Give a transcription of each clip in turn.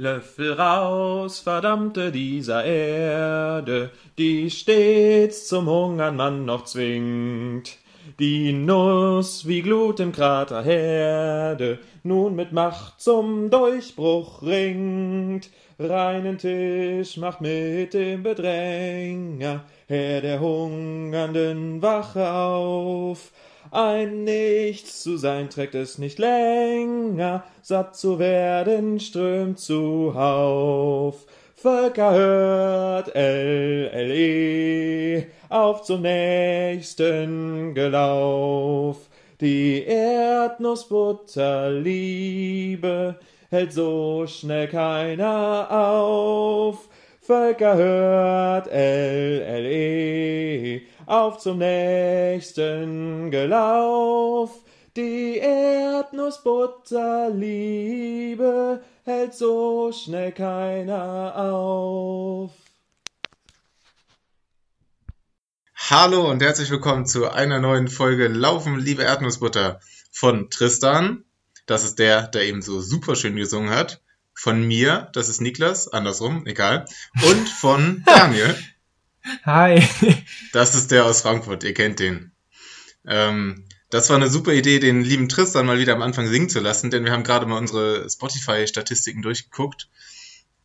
Löffel raus, verdammte dieser Erde, die stets zum Hungern man noch zwingt. Die Nuss wie Glut im Krater Herde nun mit Macht zum Durchbruch ringt. Reinen Tisch macht mit dem Bedränger, Herr der Hungernden wache auf. Ein Nichts zu sein trägt es nicht länger, satt zu werden strömt zuhauf. Völker hört LLE, auf zum nächsten Gelauf. Die Erdnussbutterliebe hält so schnell keiner auf. Völker hört LLE, auf zum nächsten Gelauf. Die Erdnussbutterliebe hält so schnell keiner auf. Hallo und herzlich willkommen zu einer neuen Folge Laufen, liebe Erdnussbutter von Tristan. Das ist der, der eben so super schön gesungen hat. Von mir, das ist Niklas, andersrum, egal. Und von Daniel. Hi. Das ist der aus Frankfurt, ihr kennt den. Ähm, das war eine super Idee, den lieben Tristan mal wieder am Anfang singen zu lassen, denn wir haben gerade mal unsere Spotify-Statistiken durchgeguckt.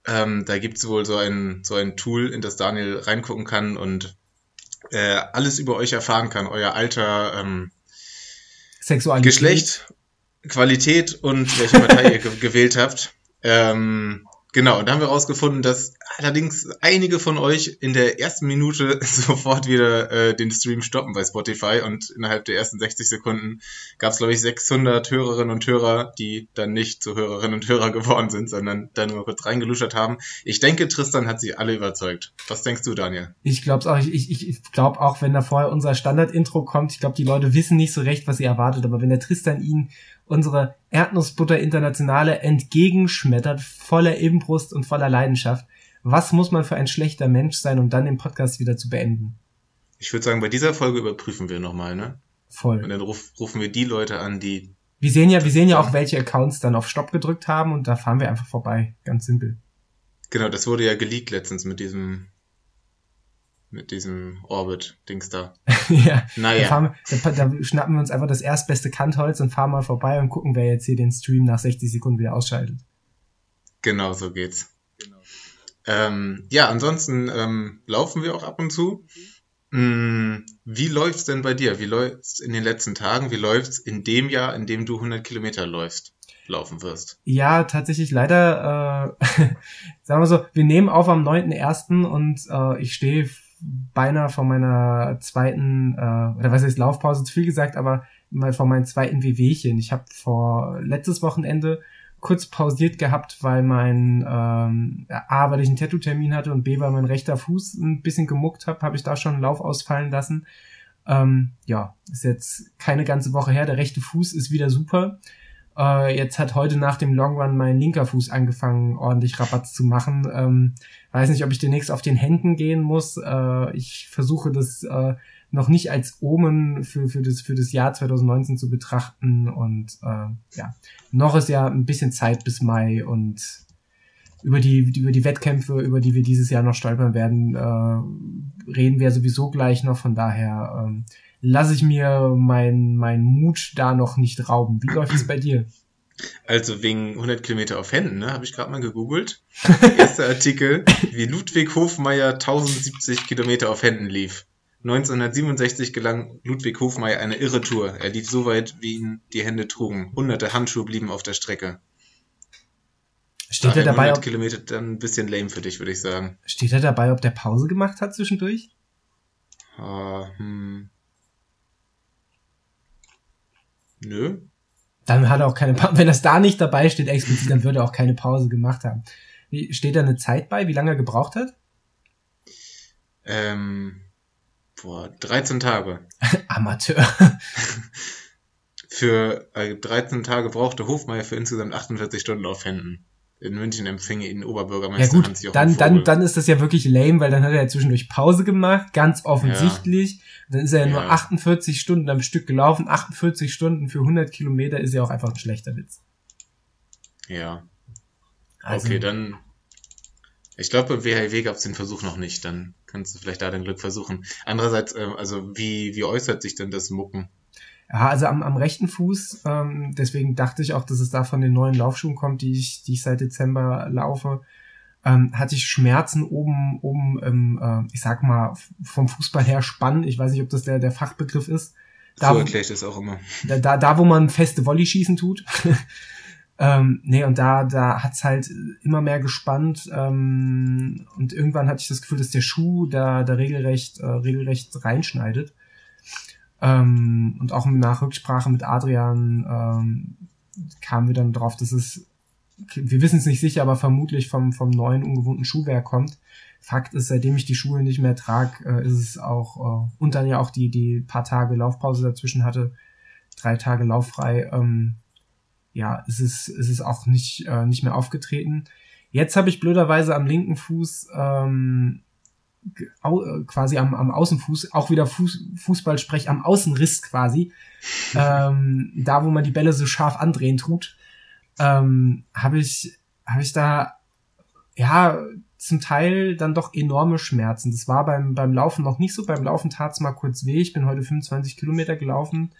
Ähm, da gibt es wohl so ein, so ein Tool, in das Daniel reingucken kann und äh, alles über euch erfahren kann, euer Alter, ähm, Sexualität. Geschlecht, Qualität und welche Partei ihr ge gewählt habt. Ähm, genau, da haben wir herausgefunden, dass allerdings einige von euch in der ersten Minute sofort wieder äh, den Stream stoppen bei Spotify und innerhalb der ersten 60 Sekunden gab es, glaube ich, 600 Hörerinnen und Hörer, die dann nicht zu Hörerinnen und Hörer geworden sind, sondern dann nur kurz reingeluschert haben. Ich denke, Tristan hat sie alle überzeugt. Was denkst du, Daniel? Ich glaube auch. Ich, ich, ich glaube auch, wenn da vorher unser Standard-Intro kommt, ich glaube, die Leute wissen nicht so recht, was sie erwartet, aber wenn der Tristan ihnen unsere Erdnussbutter Internationale entgegenschmettert, voller Inbrust und voller Leidenschaft. Was muss man für ein schlechter Mensch sein, um dann den Podcast wieder zu beenden? Ich würde sagen, bei dieser Folge überprüfen wir nochmal, ne? Voll. Und dann ruf, rufen wir die Leute an, die. Wir sehen ja, wir sehen ja auch, welche Accounts dann auf Stopp gedrückt haben und da fahren wir einfach vorbei. Ganz simpel. Genau, das wurde ja geleakt letztens mit diesem mit diesem Orbit-Dings da. ja, Naja. da, fahren wir, da, da schnappen wir uns einfach das erstbeste Kantholz und fahren mal vorbei und gucken, wer jetzt hier den Stream nach 60 Sekunden wieder ausschaltet. Genau, so geht's. Ähm, ja, ansonsten ähm, laufen wir auch ab und zu. Mm, wie läuft's denn bei dir? Wie läuft's in den letzten Tagen? Wie läuft's in dem Jahr, in dem du 100 Kilometer läufst, laufen wirst? Ja, tatsächlich leider, äh, sagen wir so, wir nehmen auf am 9.1. und äh, ich stehe beinahe vor meiner zweiten, äh, oder was heißt Laufpause, zu viel gesagt, aber mal vor meinem zweiten WWchen. Ich habe vor letztes Wochenende kurz pausiert gehabt, weil mein ähm, A, weil ich einen Tattoo-Termin hatte und B, weil mein rechter Fuß ein bisschen gemuckt hat, habe ich da schon einen Lauf ausfallen lassen. Ähm, ja, ist jetzt keine ganze Woche her. Der rechte Fuß ist wieder super. Äh, jetzt hat heute nach dem Long Run mein linker Fuß angefangen, ordentlich Rabatz zu machen. Ähm, weiß nicht, ob ich demnächst auf den Händen gehen muss. Äh, ich versuche das äh, noch nicht als Omen für, für, das, für das Jahr 2019 zu betrachten. Und äh, ja, noch ist ja ein bisschen Zeit bis Mai und über die, über die Wettkämpfe, über die wir dieses Jahr noch stolpern werden, äh, reden wir sowieso gleich noch. Von daher ähm, lasse ich mir mein, mein Mut da noch nicht rauben. Wie läuft es bei dir? Also wegen 100 Kilometer auf Händen, ne, habe ich gerade mal gegoogelt. Erster Artikel, wie Ludwig Hofmeier 1070 Kilometer auf Händen lief. 1967 gelang Ludwig Hofmeier eine irre Tour. Er lief so weit, wie ihn die Hände trugen. Hunderte Handschuhe blieben auf der Strecke. Steht er dabei, 100 ob, Kilometer dann ein bisschen lame für dich, würde ich sagen. steht er dabei, ob der Pause gemacht hat zwischendurch? Ah, hm. Nö. Dann hat er auch keine Pause. Wenn das da nicht dabei steht explizit, dann würde er auch keine Pause gemacht haben. Wie, steht da eine Zeit bei, wie lange er gebraucht hat? Ähm, boah, 13 Tage. Amateur. Für äh, 13 Tage brauchte Hofmeier für insgesamt 48 Stunden auf Händen. In München empfing ihn Ja Oberbürgermeister gut, Hans-Jochen dann, dann, Vogel. dann ist das ja wirklich lame, weil dann hat er ja zwischendurch Pause gemacht, ganz offensichtlich. Dann ist er ja nur Ja. 48 Stunden am Stück gelaufen. 48 Stunden für 100 Kilometer ist ja auch einfach ein schlechter Witz. Ja. Also, okay, dann. Ich glaube, beim WHW gab es den Versuch noch nicht. Dann kannst du vielleicht da dein Glück versuchen. Andererseits, äh, also wie, wie äußert sich denn das Mucken? Ja, also am, am rechten Fuß, ähm, deswegen dachte ich auch, dass es da von den neuen Laufschuhen kommt, die ich, die ich seit Dezember laufe, ähm, hatte ich Schmerzen oben, oben im, äh, ich sag mal, vom Fußball her Spann. Ich weiß nicht, ob das der, der Fachbegriff ist. Da, so erkläre ich das auch immer. Da, da, da wo man feste Volley schießen tut. ähm, nee, und da, da hat's halt immer mehr gespannt. Ähm, und irgendwann hatte ich das Gefühl, dass der Schuh da, da regelrecht, äh, regelrecht reinschneidet. Ähm, und auch nach Rücksprache mit Adrian ähm, kamen wir dann drauf, dass es, wir wissen es nicht sicher, aber vermutlich vom, vom neuen ungewohnten Schuhwerk kommt. Fakt ist, seitdem ich die Schuhe nicht mehr trage, äh, ist es auch, äh, und dann ja auch die, die paar Tage Laufpause dazwischen hatte, drei Tage lauffrei, ähm, ja, ist es, ist auch nicht, äh, nicht mehr aufgetreten. Jetzt habe ich blöderweise am linken Fuß ähm, äh, quasi am, am Außenfuß, auch wieder Fuß, Fußballsprech, am Außenriss quasi, ähm, da wo man die Bälle so scharf andrehen tut, ähm, habe ich, habe ich da, ja, zum Teil dann doch enorme Schmerzen. Das war beim, beim Laufen noch nicht so. Beim Laufen tat's mal kurz weh. Ich bin heute 25 Kilometer gelaufen,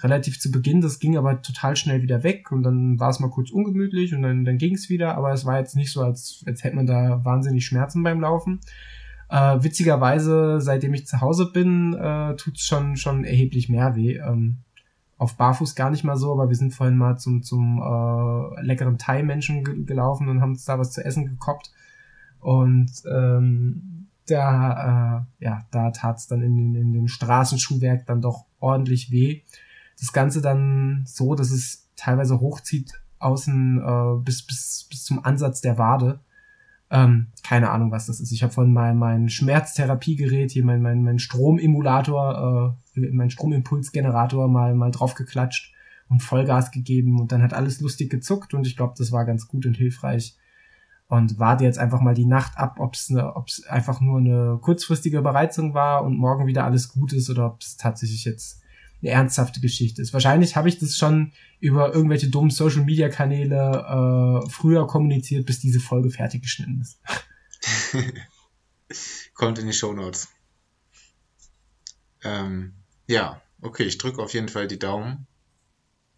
relativ zu Beginn. Das ging aber total schnell wieder weg und dann war es mal kurz ungemütlich und dann, dann ging's wieder. Aber es war jetzt nicht so, als, als hätte man da wahnsinnig Schmerzen beim Laufen. Äh, witzigerweise, seitdem ich zu Hause bin, äh, tut's schon, schon erheblich mehr weh. Ähm, auf Barfuß gar nicht mal so, aber wir sind vorhin mal zum, zum äh, leckeren Thai-Menschen ge gelaufen und haben uns da was zu essen gekoppt. Und ähm, da, äh, ja, da tat's dann in, in, in dem Straßenschuhwerk dann doch ordentlich weh. Das Ganze dann so, dass es teilweise hochzieht außen äh, bis, bis, bis zum Ansatz der Wade. Ähm, keine Ahnung, was das ist. Ich habe von meinem mein Schmerztherapiegerät hier, mein, mein, mein Stromemulator, äh, mein Stromimpulsgenerator mal, mal drauf geklatscht und Vollgas gegeben und dann hat alles lustig gezuckt und ich glaube, das war ganz gut und hilfreich. Und warte jetzt einfach mal die Nacht ab, ob es ne, ob's einfach nur eine kurzfristige Bereizung war und morgen wieder alles gut ist oder ob es tatsächlich jetzt eine ernsthafte Geschichte ist. Wahrscheinlich habe ich das schon über irgendwelche dummen Social Media Kanäle äh, früher kommuniziert, bis diese Folge fertig geschnitten ist. Kommt in die Show Notes. Ähm, ja, okay, ich drücke auf jeden Fall die Daumen.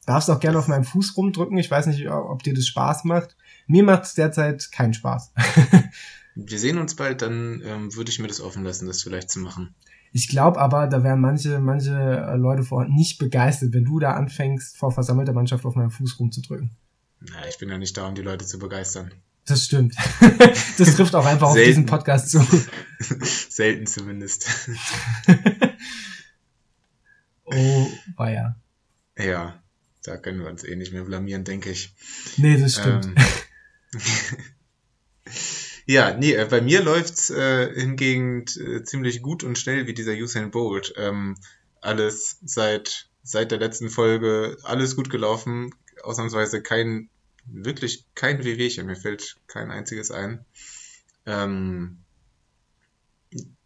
Darfst auch gerne auf meinem Fuß rumdrücken. Ich weiß nicht, ob dir das Spaß macht. Mir macht es derzeit keinen Spaß. Wir sehen uns bald, dann ähm, würde ich mir das offen lassen, das vielleicht zu machen. Ich glaube aber, da wären manche, manche äh, Leute vor Ort nicht begeistert, wenn du da anfängst, vor versammelter Mannschaft auf meinem Fuß rumzudrücken. Na, ich bin ja nicht da, um die Leute zu begeistern. Das stimmt. das trifft auch einfach auf diesen Podcast zu. Selten zumindest. oh, war ja. Ja, da können wir uns eh nicht mehr blamieren, denke ich. Nee, das stimmt. Ähm, Ja, nee, äh, bei mir läuft's äh, hingegen äh, ziemlich gut und schnell wie dieser Usain Bolt. Ähm, alles seit seit der letzten Folge alles gut gelaufen, ausnahmsweise kein wirklich kein Wehwehchen, mir fällt kein einziges ein. Ähm,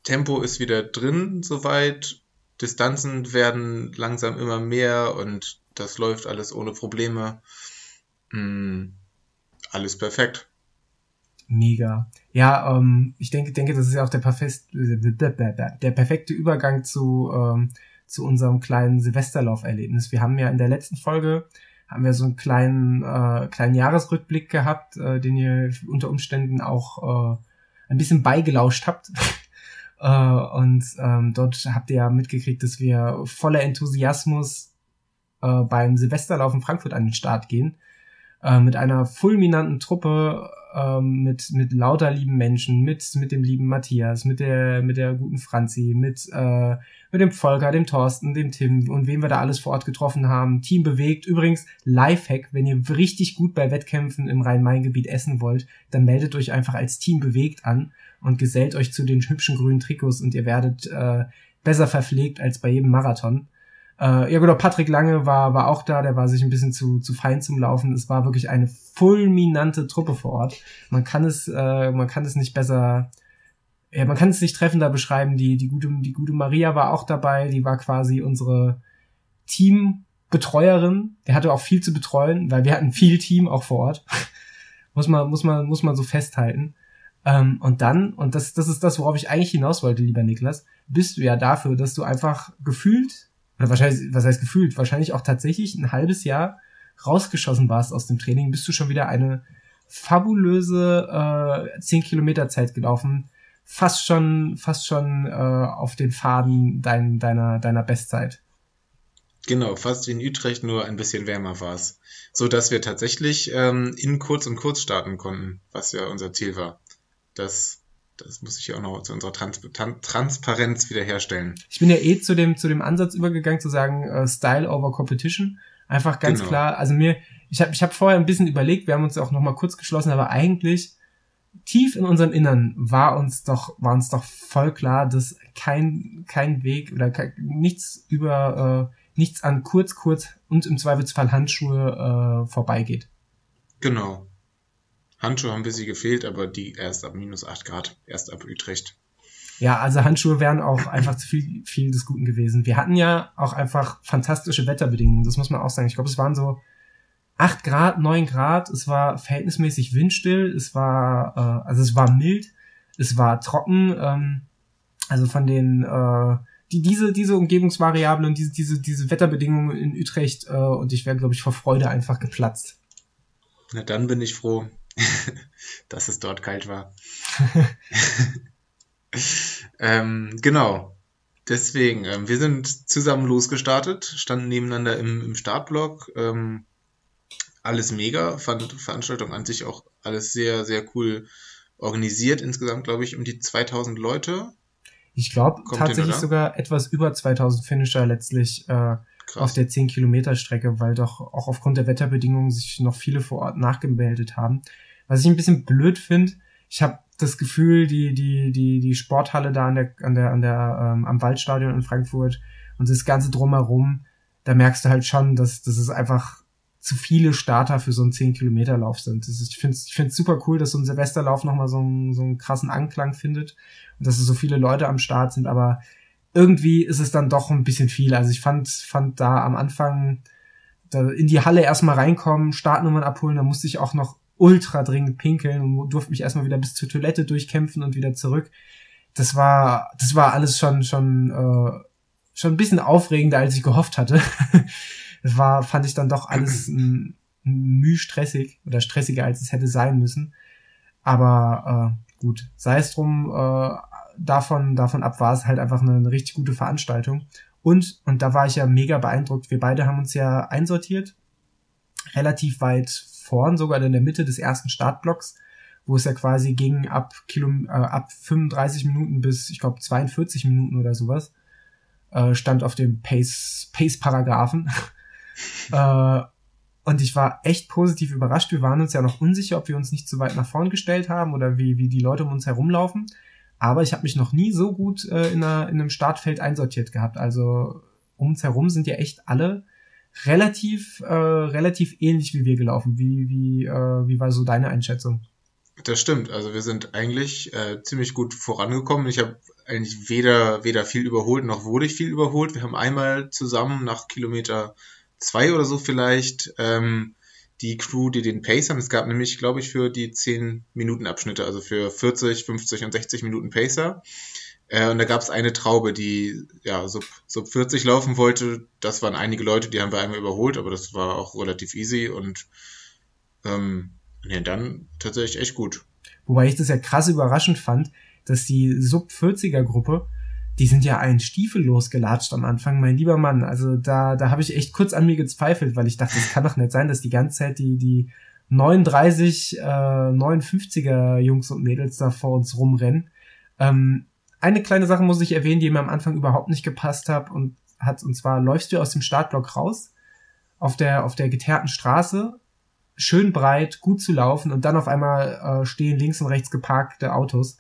Tempo ist wieder drin soweit, Distanzen werden langsam immer mehr und das läuft alles ohne Probleme. Mm, alles perfekt mega. Ja, ähm, ich denke, denke, das ist ja auch der, perfekt, der perfekte Übergang zu, ähm, zu unserem kleinen Silvesterlauf-Erlebnis. Wir haben ja in der letzten Folge haben wir so einen kleinen, äh, kleinen Jahresrückblick gehabt, äh, den ihr unter Umständen auch äh, ein bisschen beigelauscht habt. äh, und ähm, dort habt ihr ja mitgekriegt, dass wir voller Enthusiasmus äh, beim Silvesterlauf in Frankfurt an den Start gehen. Äh, mit einer fulminanten Truppe ähm, mit, mit lauter lieben Menschen, mit, mit dem lieben Matthias, mit der, mit der guten Franzi, mit, äh, mit dem Volker, dem Thorsten, dem Tim und wem wir da alles vor Ort getroffen haben. Team bewegt. Übrigens, Lifehack, wenn ihr richtig gut bei Wettkämpfen im Rhein-Main-Gebiet essen wollt, dann meldet euch einfach als Team bewegt an und gesellt euch zu den hübschen grünen Trikots und ihr werdet äh, besser verpflegt als bei jedem Marathon. Äh, ja genau, Patrick Lange war, war auch da, der war sich ein bisschen zu, zu fein zum Laufen. Es war wirklich eine fulminante Truppe vor Ort. Man kann es, äh, man kann es nicht besser, ja, man kann es nicht treffender beschreiben. Die, die gute, die gute Maria war auch dabei, die war quasi unsere Teambetreuerin. Der hatte auch viel zu betreuen, weil wir hatten viel Team auch vor Ort. Muss man, muss man, muss man so festhalten. Ähm, und dann, und das, das ist das, worauf ich eigentlich hinaus wollte, lieber Niklas, bist du ja dafür, dass du einfach gefühlt, wahrscheinlich, was heißt gefühlt, wahrscheinlich auch tatsächlich ein halbes Jahr rausgeschossen warst aus dem Training, bist du schon wieder eine fabulöse äh, 10 Kilometer Zeit gelaufen, fast schon, fast schon äh, auf den Faden dein, deiner, deiner Bestzeit. Genau, fast wie in Utrecht, nur ein bisschen wärmer war es. So dass wir tatsächlich ähm, in kurz und kurz starten konnten, was ja unser Ziel war. Das, das muss ich ja auch noch zu unserer Trans Transparenz wiederherstellen. Ich bin ja eh zu dem, zu dem Ansatz übergegangen, zu sagen, äh, Style over Competition. Einfach ganz genau. klar. Also mir, ich habe ich hab vorher ein bisschen überlegt, wir haben uns auch noch mal kurz geschlossen, aber eigentlich tief in unserem Innern war uns doch, war uns doch voll klar, dass kein, kein Weg oder kein, nichts über, äh, nichts an kurz, kurz und im Zweifelsfall Handschuhe äh, vorbeigeht. Genau. Handschuhe haben ein bisschen gefehlt, aber die erst ab minus 8 Grad, erst ab Utrecht. Ja, also Handschuhe wären auch einfach zu viel, viel des Guten gewesen. Wir hatten ja auch einfach fantastische Wetterbedingungen, das muss man auch sagen. Ich glaube, es waren so 8 Grad, 9 Grad, es war verhältnismäßig windstill, es war, äh, also es war mild, es war trocken, ähm, also von den, äh, die, diese, diese Umgebungsvariablen und diese, diese, diese Wetterbedingungen in Utrecht äh, und ich wäre, glaube ich, vor Freude einfach geplatzt. Na dann bin ich froh, dass es dort kalt war. ähm, genau. Deswegen, ähm, wir sind zusammen losgestartet, standen nebeneinander im, im Startblock. Ähm, alles mega, fand Veranstaltung an sich auch alles sehr, sehr cool organisiert. Insgesamt, glaube ich, um die 2000 Leute. Ich glaube tatsächlich hin, sogar etwas über 2000 Finisher letztlich äh, auf der 10 Kilometer Strecke, weil doch auch aufgrund der Wetterbedingungen sich noch viele vor Ort nachgemeldet haben. Was ich ein bisschen blöd finde, ich habe das Gefühl, die, die, die, die Sporthalle da an der, an der, an der, ähm, am Waldstadion in Frankfurt und das Ganze drumherum, da merkst du halt schon, dass, dass es einfach zu viele Starter für so einen 10-Kilometer-Lauf sind. Ist, ich finde es ich find's super cool, dass so ein Silvesterlauf nochmal so einen, so einen krassen Anklang findet und dass es so viele Leute am Start sind, aber irgendwie ist es dann doch ein bisschen viel. Also ich fand, fand da am Anfang da in die Halle erstmal reinkommen, Startnummern abholen, da musste ich auch noch ultra dringend pinkeln und durfte mich erstmal wieder bis zur Toilette durchkämpfen und wieder zurück. Das war, das war alles schon, schon, äh, schon ein bisschen aufregender, als ich gehofft hatte. das war, fand ich dann doch alles ein, müh stressig oder stressiger, als es hätte sein müssen. Aber äh, gut, sei es drum, äh, davon, davon ab war es halt einfach eine, eine richtig gute Veranstaltung. Und, und da war ich ja mega beeindruckt. Wir beide haben uns ja einsortiert, relativ weit vorn, sogar in der Mitte des ersten Startblocks, wo es ja quasi ging ab, Kilo, äh, ab 35 Minuten bis, ich glaube, 42 Minuten oder sowas, äh, stand auf dem Pace, Pace-Paragraphen. äh, und ich war echt positiv überrascht. Wir waren uns ja noch unsicher, ob wir uns nicht zu weit nach vorn gestellt haben oder wie, wie die Leute um uns herumlaufen. Aber ich habe mich noch nie so gut äh, in, einer, in einem Startfeld einsortiert gehabt. Also um uns herum sind ja echt alle relativ, äh, relativ ähnlich wie wir gelaufen. Wie, wie, äh, wie war so deine Einschätzung? Das stimmt. Also wir sind eigentlich äh, ziemlich gut vorangekommen. Ich habe eigentlich weder, weder viel überholt, noch wurde ich viel überholt. Wir haben einmal zusammen nach Kilometer zwei oder so vielleicht ähm, die Crew, die den Pace haben. Es gab nämlich, glaube ich, für die 10 Minuten Abschnitte, also für 40, 50 und 60 Minuten Pacer. Äh, und da gab es eine Traube, die ja sub, sub 40 laufen wollte. Das waren einige Leute, die haben wir einmal überholt, aber das war auch relativ easy und ähm, ja, dann tatsächlich echt gut. Wobei ich das ja krass überraschend fand, dass die Sub 40er Gruppe die sind ja einen Stiefel losgelatscht am Anfang, mein lieber Mann. Also da, da habe ich echt kurz an mir gezweifelt, weil ich dachte, es kann doch nicht sein, dass die ganze Zeit die, die 39, äh, 59er Jungs und Mädels da vor uns rumrennen. Ähm, eine kleine Sache muss ich erwähnen, die mir am Anfang überhaupt nicht gepasst hat und hat, und zwar läufst du aus dem Startblock raus, auf der, auf der geteerten Straße, schön breit, gut zu laufen und dann auf einmal äh, stehen links und rechts geparkte Autos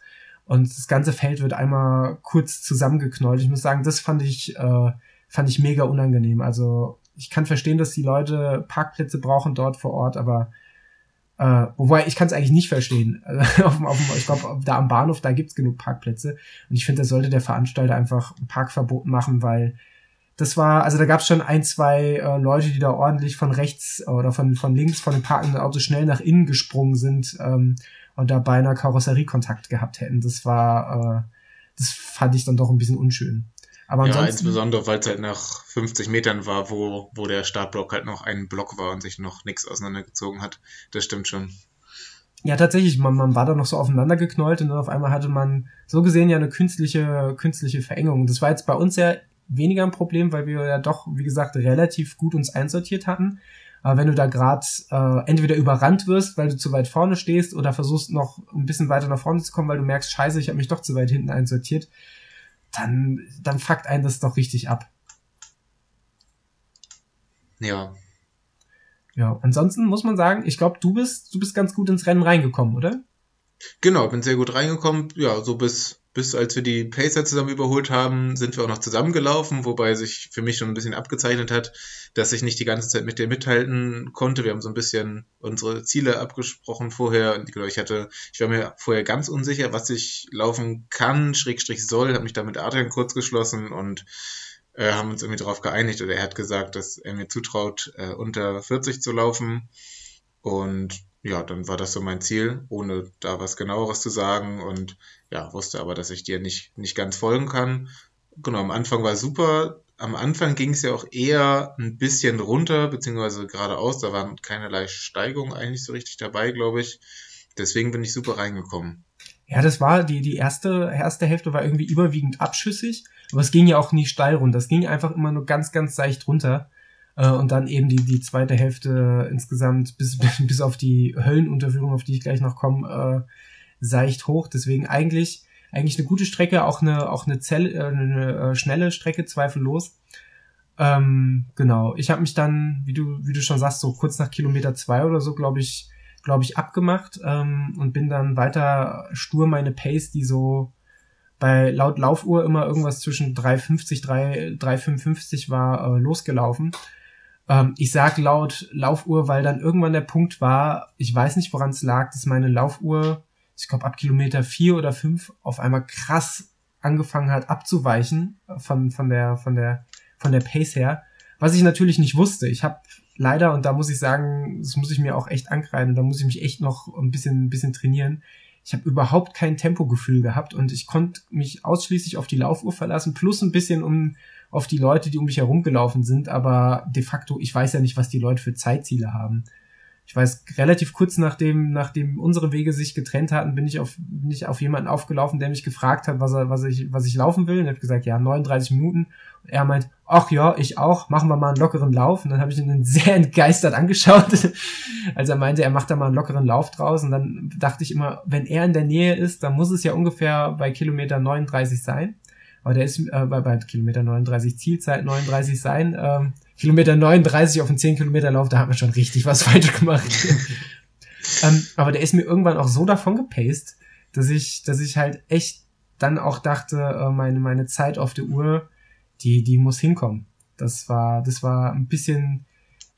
und das ganze Feld wird einmal kurz zusammengeknollt. Ich muss sagen, das fand ich, äh, fand ich mega unangenehm. Also ich kann verstehen, dass die Leute Parkplätze brauchen dort vor Ort, aber äh, wobei ich kann es eigentlich nicht verstehen. auf, auf, ich glaube, da am Bahnhof, da gibt's genug Parkplätze. Und ich finde, da sollte der Veranstalter einfach ein Parkverbot machen, weil das war, also da gab es schon ein, zwei äh, Leute, die da ordentlich von rechts oder von, von links von dem parkenden Auto schnell nach innen gesprungen sind ähm, und da beinahe Karosseriekontakt gehabt hätten. Das war, äh, das fand ich dann doch ein bisschen unschön. Aber ja, insbesondere, weil es halt nach 50 Metern war, wo, wo der Startblock halt noch ein Block war und sich noch nichts auseinandergezogen hat. Das stimmt schon. Ja, tatsächlich, man, man war da noch so aufeinander geknollt und dann auf einmal hatte man so gesehen ja eine künstliche, künstliche Verengung. Das war jetzt bei uns ja weniger ein Problem, weil wir ja doch, wie gesagt, relativ gut uns einsortiert hatten. Aber wenn du da gerade äh, entweder überrannt wirst, weil du zu weit vorne stehst, oder versuchst noch ein bisschen weiter nach vorne zu kommen, weil du merkst, scheiße, ich habe mich doch zu weit hinten einsortiert, dann, dann fuckt einen das doch richtig ab. Ja. Ja, ansonsten muss man sagen, ich glaube, du bist, du bist ganz gut ins Rennen reingekommen, oder? Genau, bin sehr gut reingekommen. Ja, so bis bis als wir die Pacer zusammen überholt haben, sind wir auch noch zusammengelaufen, wobei sich für mich schon ein bisschen abgezeichnet hat, dass ich nicht die ganze Zeit mit dir mithalten konnte. Wir haben so ein bisschen unsere Ziele abgesprochen vorher. Und ich hatte, ich war mir vorher ganz unsicher, was ich laufen kann, Schrägstrich soll, habe mich da mit Adrian kurz geschlossen und äh, haben uns irgendwie darauf geeinigt oder er hat gesagt, dass er mir zutraut, äh, unter 40 zu laufen. Und ja, dann war das so mein Ziel, ohne da was genaueres zu sagen und ja, wusste aber, dass ich dir nicht, nicht ganz folgen kann. Genau, am Anfang war super. Am Anfang ging es ja auch eher ein bisschen runter, beziehungsweise geradeaus. Da waren keinerlei Steigung eigentlich so richtig dabei, glaube ich. Deswegen bin ich super reingekommen. Ja, das war, die, die erste, erste Hälfte war irgendwie überwiegend abschüssig, aber es ging ja auch nie steil runter. Es ging einfach immer nur ganz, ganz seicht runter. Äh, und dann eben die, die zweite Hälfte insgesamt bis, bis auf die Höllenunterführung, auf die ich gleich noch komme, äh, seicht hoch. Deswegen eigentlich, eigentlich eine gute Strecke, auch eine, auch eine, Zelle, äh, eine äh, schnelle Strecke, zweifellos. Ähm, genau. Ich habe mich dann, wie du, wie du schon sagst, so kurz nach Kilometer zwei oder so, glaube ich, glaube ich, abgemacht ähm, und bin dann weiter stur meine Pace, die so bei laut Laufuhr immer irgendwas zwischen 3,50, 3, 3,55 war, äh, losgelaufen. Ähm, ich sag laut Laufuhr, weil dann irgendwann der Punkt war, ich weiß nicht, woran es lag, dass meine Laufuhr, ich glaube ab Kilometer vier oder fünf auf einmal krass angefangen hat abzuweichen von, von der, von der, von der Pace her. Was ich natürlich nicht wusste. Ich habe leider, und da muss ich sagen, das muss ich mir auch echt ankreiden, da muss ich mich echt noch ein bisschen, ein bisschen trainieren. Ich habe überhaupt kein Tempogefühl gehabt und ich konnte mich ausschließlich auf die Laufuhr verlassen, plus ein bisschen um, auf die Leute, die um mich herumgelaufen sind, aber de facto, ich weiß ja nicht, was die Leute für Zeitziele haben. Ich weiß, relativ kurz nachdem, nachdem unsere Wege sich getrennt hatten, bin ich auf, bin ich auf jemanden aufgelaufen, der mich gefragt hat, was er, was ich, was ich laufen will. Und er hat gesagt, ja, 39 Minuten. Und er meint, ach ja, ich auch, machen wir mal einen lockeren Lauf. Und dann habe ich ihn sehr entgeistert angeschaut. als er meinte, er macht da mal einen lockeren Lauf draus. Und dann dachte ich immer, wenn er in der Nähe ist, dann muss es ja ungefähr bei Kilometer 39 sein aber der ist äh, bei, bei Kilometer 39 Zielzeit 39 sein. Ähm, Kilometer 39 auf einen 10 Kilometer Lauf, da hat man schon richtig was falsch gemacht. ähm, aber der ist mir irgendwann auch so davon gepaced, dass ich, dass ich halt echt dann auch dachte, äh, meine, meine Zeit auf der Uhr, die, die muss hinkommen. Das war, das war ein bisschen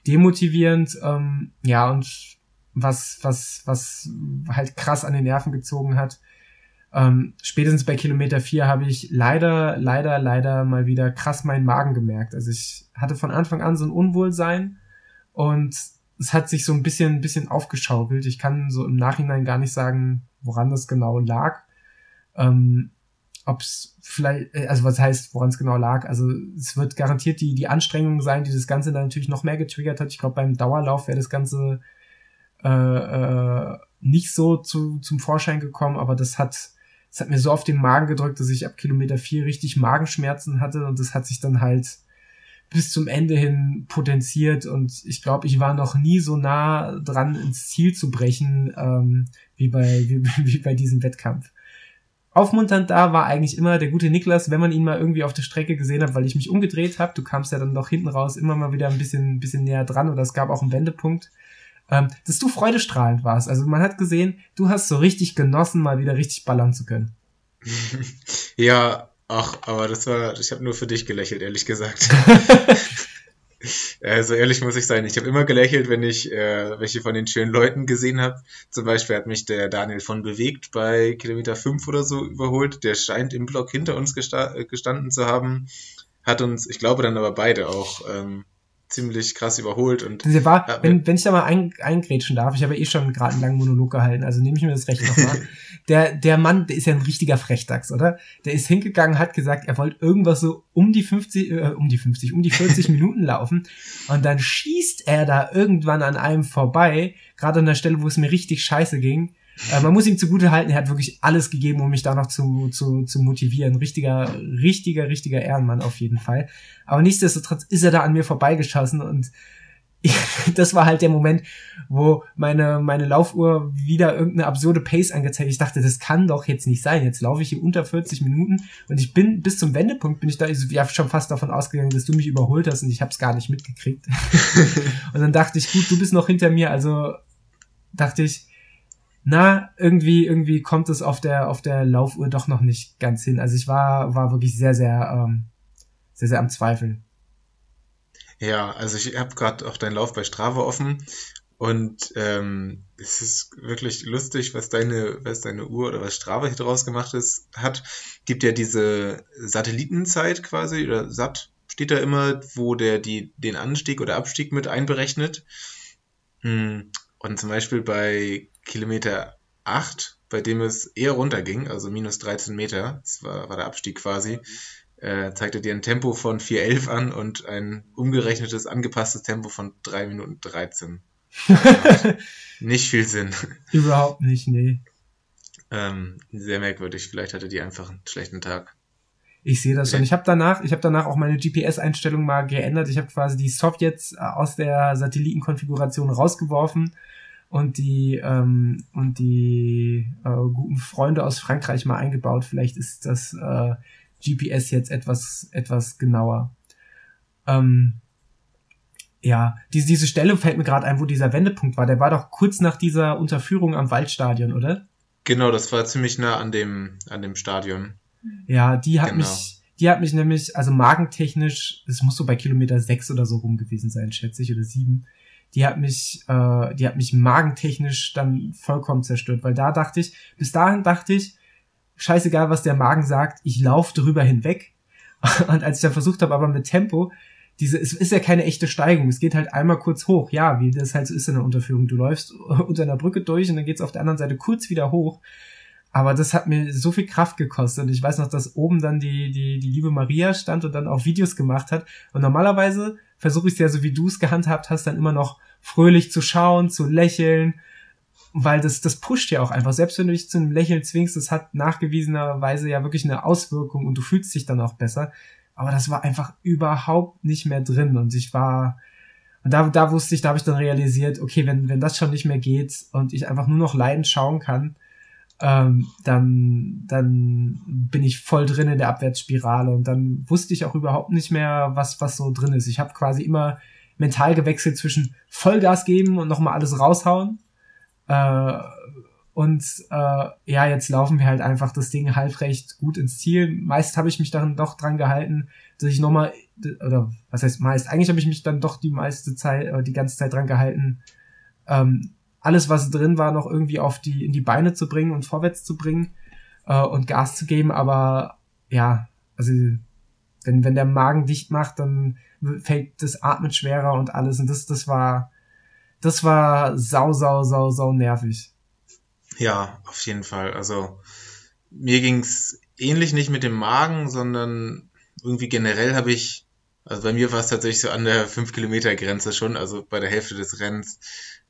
demotivierend, ähm, ja, und was, was, was halt krass an den Nerven gezogen hat, ähm, spätestens bei Kilometer 4 habe ich leider, leider, leider mal wieder krass meinen Magen gemerkt. Also ich hatte von Anfang an so ein Unwohlsein und es hat sich so ein bisschen, ein bisschen aufgeschaukelt. Ich kann so im Nachhinein gar nicht sagen, woran das genau lag. Ähm, ob es vielleicht, äh, also was heißt, woran es genau lag. Also es wird garantiert die, die Anstrengung sein, die das Ganze dann natürlich noch mehr getriggert hat. Ich glaube, beim Dauerlauf wäre das Ganze äh, äh, nicht so zu, zum Vorschein gekommen, aber das hat es hat mir so auf den Magen gedrückt, dass ich ab Kilometer 4 richtig Magenschmerzen hatte und das hat sich dann halt bis zum Ende hin potenziert und ich glaube, ich war noch nie so nah dran, ins Ziel zu brechen, ähm, wie, bei, wie, wie bei diesem Wettkampf. Aufmunternd da war eigentlich immer der gute Niklas, wenn man ihn mal irgendwie auf der Strecke gesehen hat, weil ich mich umgedreht habe. Du kamst ja dann doch hinten raus immer mal wieder ein bisschen, bisschen näher dran oder es gab auch einen Wendepunkt ähm, dass du freudestrahlend warst. Also man hat gesehen, du hast so richtig genossen, mal wieder richtig ballern zu können. ja, ach, aber das war, ich habe nur für dich gelächelt, ehrlich gesagt. Also ehrlich muss ich sein, ich habe immer gelächelt, wenn ich äh, welche von den schönen Leuten gesehen habe. Zum Beispiel hat mich der Daniel von Bewegt bei Kilometer 5 oder so überholt. Der scheint im Block hinter uns gesta äh, gestanden zu haben. hat uns, ich glaube dann aber beide auch ähm, ziemlich krass überholt und der war, ja, wenn, wenn ich da mal ein, eingrätschen darf, ich habe ja eh schon gerade einen langen Monolog gehalten, also nehme ich mir das Recht nochmal. der, der Mann, der ist ja ein richtiger Frechdachs, oder? Der ist hingegangen, hat gesagt, er wollte irgendwas so um die 50, äh, um die 50, um die 40 Minuten laufen und dann schießt er da irgendwann an einem vorbei, gerade an der Stelle, wo es mir richtig scheiße ging äh, man muss ihm zugute halten, er hat wirklich alles gegeben, um mich da noch zu, zu, zu motivieren. Richtiger, richtiger, richtiger Ehrenmann auf jeden Fall. Aber nichtsdestotrotz ist er da an mir vorbeigeschossen und das war halt der Moment, wo meine, meine Laufuhr wieder irgendeine absurde Pace angezeigt. Ich dachte, das kann doch jetzt nicht sein. Jetzt laufe ich hier unter 40 Minuten und ich bin bis zum Wendepunkt bin ich da ja schon fast davon ausgegangen, dass du mich überholt hast und ich habe es gar nicht mitgekriegt. und dann dachte ich, gut, du bist noch hinter mir, also dachte ich, na, irgendwie, irgendwie kommt es auf der, auf der Laufuhr doch noch nicht ganz hin. Also ich war, war wirklich sehr, sehr, ähm, sehr, sehr am Zweifeln. Ja, also ich habe gerade auch deinen Lauf bei Strava offen und ähm, es ist wirklich lustig, was deine, was deine Uhr oder was Strava hier draus gemacht ist, hat. Gibt ja diese Satellitenzeit quasi oder Sat steht da immer, wo der die den Anstieg oder Abstieg mit einberechnet. Hm, und zum Beispiel bei Kilometer 8, bei dem es eher runterging, also minus 13 Meter, das war, war der Abstieg quasi, äh, zeigte dir ein Tempo von 4,11 an und ein umgerechnetes, angepasstes Tempo von 3 Minuten 13. nicht viel Sinn. Überhaupt nicht, nee. Ähm, sehr merkwürdig. Vielleicht hatte die einfach einen schlechten Tag. Ich sehe das schon. Ich habe danach, ich habe danach auch meine GPS-Einstellung mal geändert. Ich habe quasi die Sowjets aus der Satellitenkonfiguration rausgeworfen und die ähm, und die äh, guten Freunde aus Frankreich mal eingebaut. Vielleicht ist das äh, GPS jetzt etwas etwas genauer. Ähm, ja, diese, diese Stelle fällt mir gerade ein, wo dieser Wendepunkt war. Der war doch kurz nach dieser Unterführung am Waldstadion, oder? Genau, das war ziemlich nah an dem an dem Stadion. Ja, die hat genau. mich die hat mich nämlich, also magentechnisch, es muss so bei Kilometer sechs oder so rum gewesen sein, schätze ich, oder sieben die hat mich, äh, die hat mich magentechnisch dann vollkommen zerstört, weil da dachte ich, bis dahin dachte ich, scheißegal, was der Magen sagt, ich laufe drüber hinweg. Und als ich dann versucht habe, aber mit Tempo, diese, es ist ja keine echte Steigung, es geht halt einmal kurz hoch, ja, wie das halt so ist in der Unterführung. Du läufst unter einer Brücke durch und dann geht's auf der anderen Seite kurz wieder hoch. Aber das hat mir so viel Kraft gekostet. Und ich weiß noch, dass oben dann die, die, die liebe Maria stand und dann auch Videos gemacht hat. Und normalerweise versuche ich es ja so, wie du es gehandhabt hast, dann immer noch fröhlich zu schauen, zu lächeln, weil das, das pusht ja auch einfach. Selbst wenn du dich zu einem Lächeln zwingst, das hat nachgewiesenerweise ja wirklich eine Auswirkung und du fühlst dich dann auch besser. Aber das war einfach überhaupt nicht mehr drin und ich war, und da, da wusste ich, da habe ich dann realisiert, okay, wenn, wenn das schon nicht mehr geht und ich einfach nur noch leidend schauen kann, ähm, dann, dann bin ich voll drin in der Abwärtsspirale und dann wusste ich auch überhaupt nicht mehr, was, was so drin ist. Ich habe quasi immer mental gewechselt zwischen Vollgas geben und nochmal alles raushauen. Äh, und äh, ja, jetzt laufen wir halt einfach das Ding halbrecht gut ins Ziel. Meist habe ich mich dann doch dran gehalten, dass ich nochmal, oder was heißt meist, eigentlich habe ich mich dann doch die meiste Zeit, die ganze Zeit dran gehalten, ähm, alles, was drin war, noch irgendwie auf die, in die Beine zu bringen und vorwärts zu bringen äh, und Gas zu geben. Aber ja, also wenn, wenn der Magen dicht macht, dann fällt das Atmen schwerer und alles. Und das, das war, das war sau, sau, sau, sau nervig. Ja, auf jeden Fall. Also mir ging's ähnlich nicht mit dem Magen, sondern irgendwie generell habe ich, also bei mir war es tatsächlich so an der 5 Kilometer Grenze schon, also bei der Hälfte des Rennens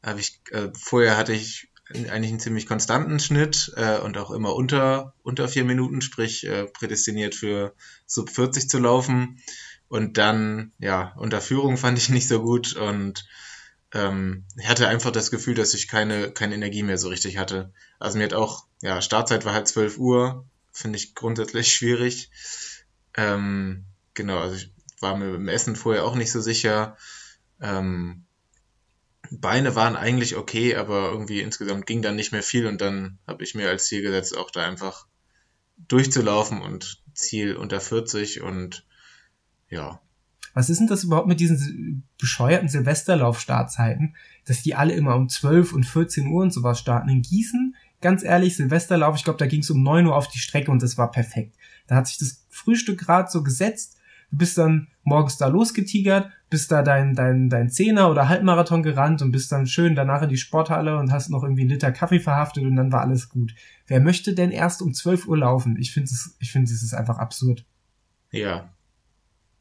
habe ich, äh, vorher hatte ich eigentlich einen ziemlich konstanten Schnitt äh, und auch immer unter, unter vier Minuten, sprich äh, prädestiniert für sub 40 zu laufen. Und dann, ja, unter Führung fand ich nicht so gut und ähm, hatte einfach das Gefühl, dass ich keine, keine Energie mehr so richtig hatte. Also mir hat auch, ja, Startzeit war halt 12 Uhr, finde ich grundsätzlich schwierig. Ähm, genau, also ich war mir beim Essen vorher auch nicht so sicher. Ähm, Beine waren eigentlich okay, aber irgendwie insgesamt ging dann nicht mehr viel und dann habe ich mir als Ziel gesetzt, auch da einfach durchzulaufen und Ziel unter 40 und ja. Was ist denn das überhaupt mit diesen bescheuerten Silvesterlauf-Startzeiten, dass die alle immer um 12 und 14 Uhr und sowas starten? In Gießen, ganz ehrlich, Silvesterlauf, ich glaube, da ging es um 9 Uhr auf die Strecke und das war perfekt. Da hat sich das Frühstück gerade so gesetzt Du bist dann morgens da losgetigert, bist da dein, dein, dein Zehner oder Halbmarathon gerannt und bist dann schön danach in die Sporthalle und hast noch irgendwie einen Liter Kaffee verhaftet und dann war alles gut. Wer möchte denn erst um 12 Uhr laufen? Ich finde es, ich finde es ist einfach absurd. Ja.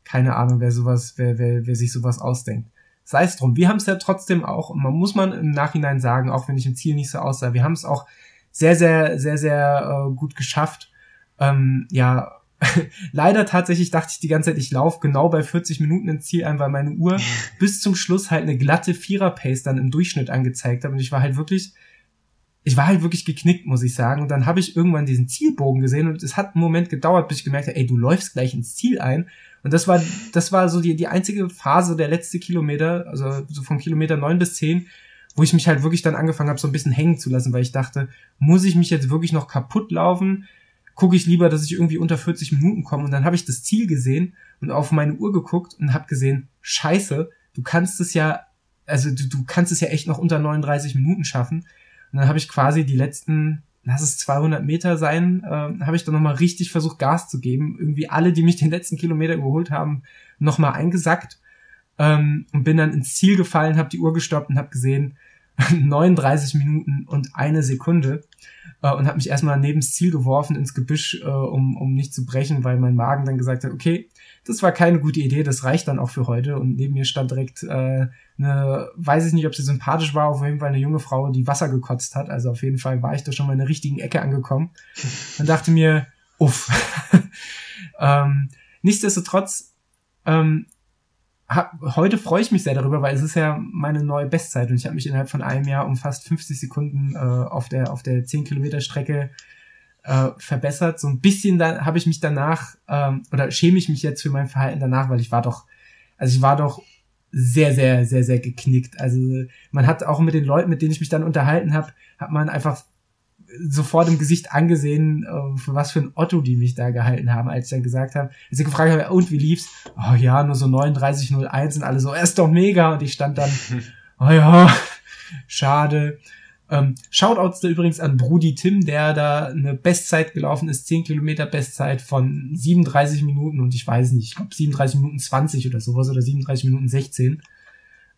Keine Ahnung, wer sowas, wer, wer, wer sich sowas ausdenkt. Sei es drum. Wir haben es ja trotzdem auch, und man muss man im Nachhinein sagen, auch wenn ich im Ziel nicht so aussah, wir haben es auch sehr, sehr, sehr, sehr äh, gut geschafft. Ähm, ja, leider tatsächlich dachte ich die ganze Zeit, ich laufe genau bei 40 Minuten ins Ziel ein, weil meine Uhr bis zum Schluss halt eine glatte Vierer-Pace dann im Durchschnitt angezeigt hat. Und ich war halt wirklich, ich war halt wirklich geknickt, muss ich sagen. Und dann habe ich irgendwann diesen Zielbogen gesehen und es hat einen Moment gedauert, bis ich gemerkt habe, ey, du läufst gleich ins Ziel ein. Und das war, das war so die, die einzige Phase der letzte Kilometer, also so von Kilometer neun bis zehn, wo ich mich halt wirklich dann angefangen habe, so ein bisschen hängen zu lassen, weil ich dachte, muss ich mich jetzt wirklich noch kaputt laufen? Gucke ich lieber, dass ich irgendwie unter 40 Minuten komme. Und dann habe ich das Ziel gesehen und auf meine Uhr geguckt und habe gesehen, scheiße, du kannst es ja, also du, du kannst es ja echt noch unter 39 Minuten schaffen. Und dann habe ich quasi die letzten, lass es 200 Meter sein, äh, habe ich dann nochmal richtig versucht, Gas zu geben. Irgendwie alle, die mich den letzten Kilometer überholt haben, nochmal eingesackt ähm, und bin dann ins Ziel gefallen, habe die Uhr gestoppt und habe gesehen, 39 Minuten und eine Sekunde äh, und habe mich erstmal neben das Ziel geworfen ins Gebüsch, äh, um, um nicht zu brechen, weil mein Magen dann gesagt hat, okay, das war keine gute Idee, das reicht dann auch für heute. Und neben mir stand direkt äh, eine, weiß ich nicht, ob sie sympathisch war, auf jeden Fall eine junge Frau, die Wasser gekotzt hat. Also auf jeden Fall war ich da schon mal in der richtigen Ecke angekommen und dachte mir, uff. ähm, nichtsdestotrotz, ähm, hab, heute freue ich mich sehr darüber, weil es ist ja meine neue Bestzeit und ich habe mich innerhalb von einem Jahr um fast 50 Sekunden äh, auf der auf der 10 Kilometer Strecke äh, verbessert. So ein bisschen da habe ich mich danach ähm, oder schäme ich mich jetzt für mein Verhalten danach, weil ich war doch, also ich war doch sehr, sehr, sehr, sehr geknickt. Also man hat auch mit den Leuten, mit denen ich mich dann unterhalten habe, hat man einfach sofort im Gesicht angesehen, äh, für was für ein Otto die mich da gehalten haben, als ich dann gesagt habe, als ich gefragt habe, und wie lief's? Oh ja, nur so 39,01 und alle so, er ist doch mega. Und ich stand dann, oh ja, schade. Ähm, Shoutouts da übrigens an Brudi Tim, der da eine Bestzeit gelaufen ist, 10 Kilometer Bestzeit von 37 Minuten und ich weiß nicht, ich glaube 37 Minuten 20 oder sowas oder 37 Minuten 16.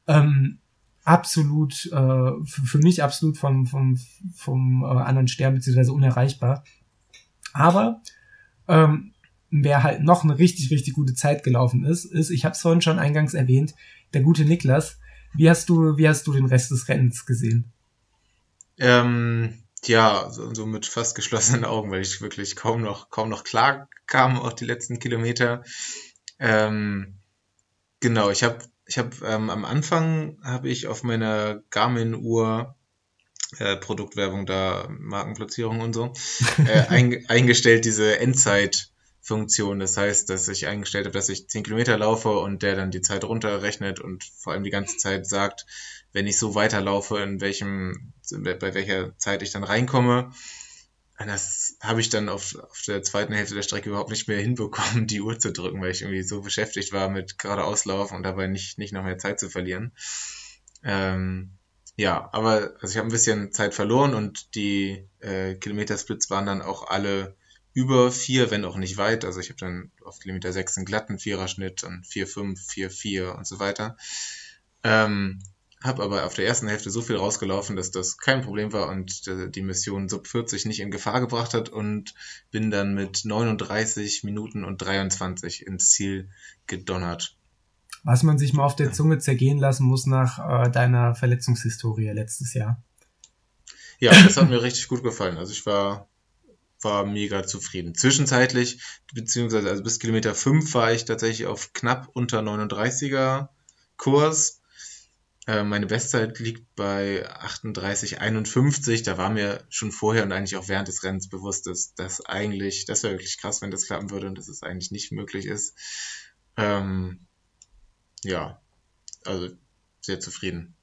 Ähm, absolut, äh, für mich absolut vom, vom, vom äh, anderen Stern beziehungsweise unerreichbar. Aber ähm, wer halt noch eine richtig, richtig gute Zeit gelaufen ist, ist, ich habe es vorhin schon eingangs erwähnt, der gute Niklas. Wie hast du, wie hast du den Rest des Rennens gesehen? Ähm, ja, so, so mit fast geschlossenen Augen, weil ich wirklich kaum noch, kaum noch klar kam, auch die letzten Kilometer. Ähm, genau, ich habe ich habe ähm, am Anfang habe ich auf meiner Garmin-Uhr äh, Produktwerbung da, Markenplatzierung und so, äh, ein, eingestellt diese Endzeit-Funktion. Das heißt, dass ich eingestellt habe, dass ich 10 Kilometer laufe und der dann die Zeit runterrechnet und vor allem die ganze Zeit sagt, wenn ich so weiterlaufe, in welchem, bei welcher Zeit ich dann reinkomme. Das habe ich dann auf, auf der zweiten Hälfte der Strecke überhaupt nicht mehr hinbekommen, die Uhr zu drücken, weil ich irgendwie so beschäftigt war mit geradeauslaufen und dabei nicht, nicht noch mehr Zeit zu verlieren. Ähm, ja, aber also ich habe ein bisschen Zeit verloren und die äh, Kilometersplits waren dann auch alle über vier, wenn auch nicht weit. Also ich habe dann auf Kilometer sechs einen glatten Viererschnitt und vier fünf, vier vier und so weiter. Ähm, habe aber auf der ersten Hälfte so viel rausgelaufen, dass das kein Problem war und die Mission Sub 40 nicht in Gefahr gebracht hat und bin dann mit 39 Minuten und 23 ins Ziel gedonnert. Was man sich mal auf der Zunge zergehen lassen muss nach äh, deiner Verletzungshistorie letztes Jahr. Ja, das hat mir richtig gut gefallen. Also ich war, war mega zufrieden. Zwischenzeitlich, beziehungsweise also bis Kilometer 5 war ich tatsächlich auf knapp unter 39er Kurs äh, meine Bestzeit liegt bei 38,51. Da war mir schon vorher und eigentlich auch während des Rennens bewusst, dass das eigentlich, das wäre wirklich krass, wenn das klappen würde und dass es eigentlich nicht möglich ist. Ähm, ja, also sehr zufrieden.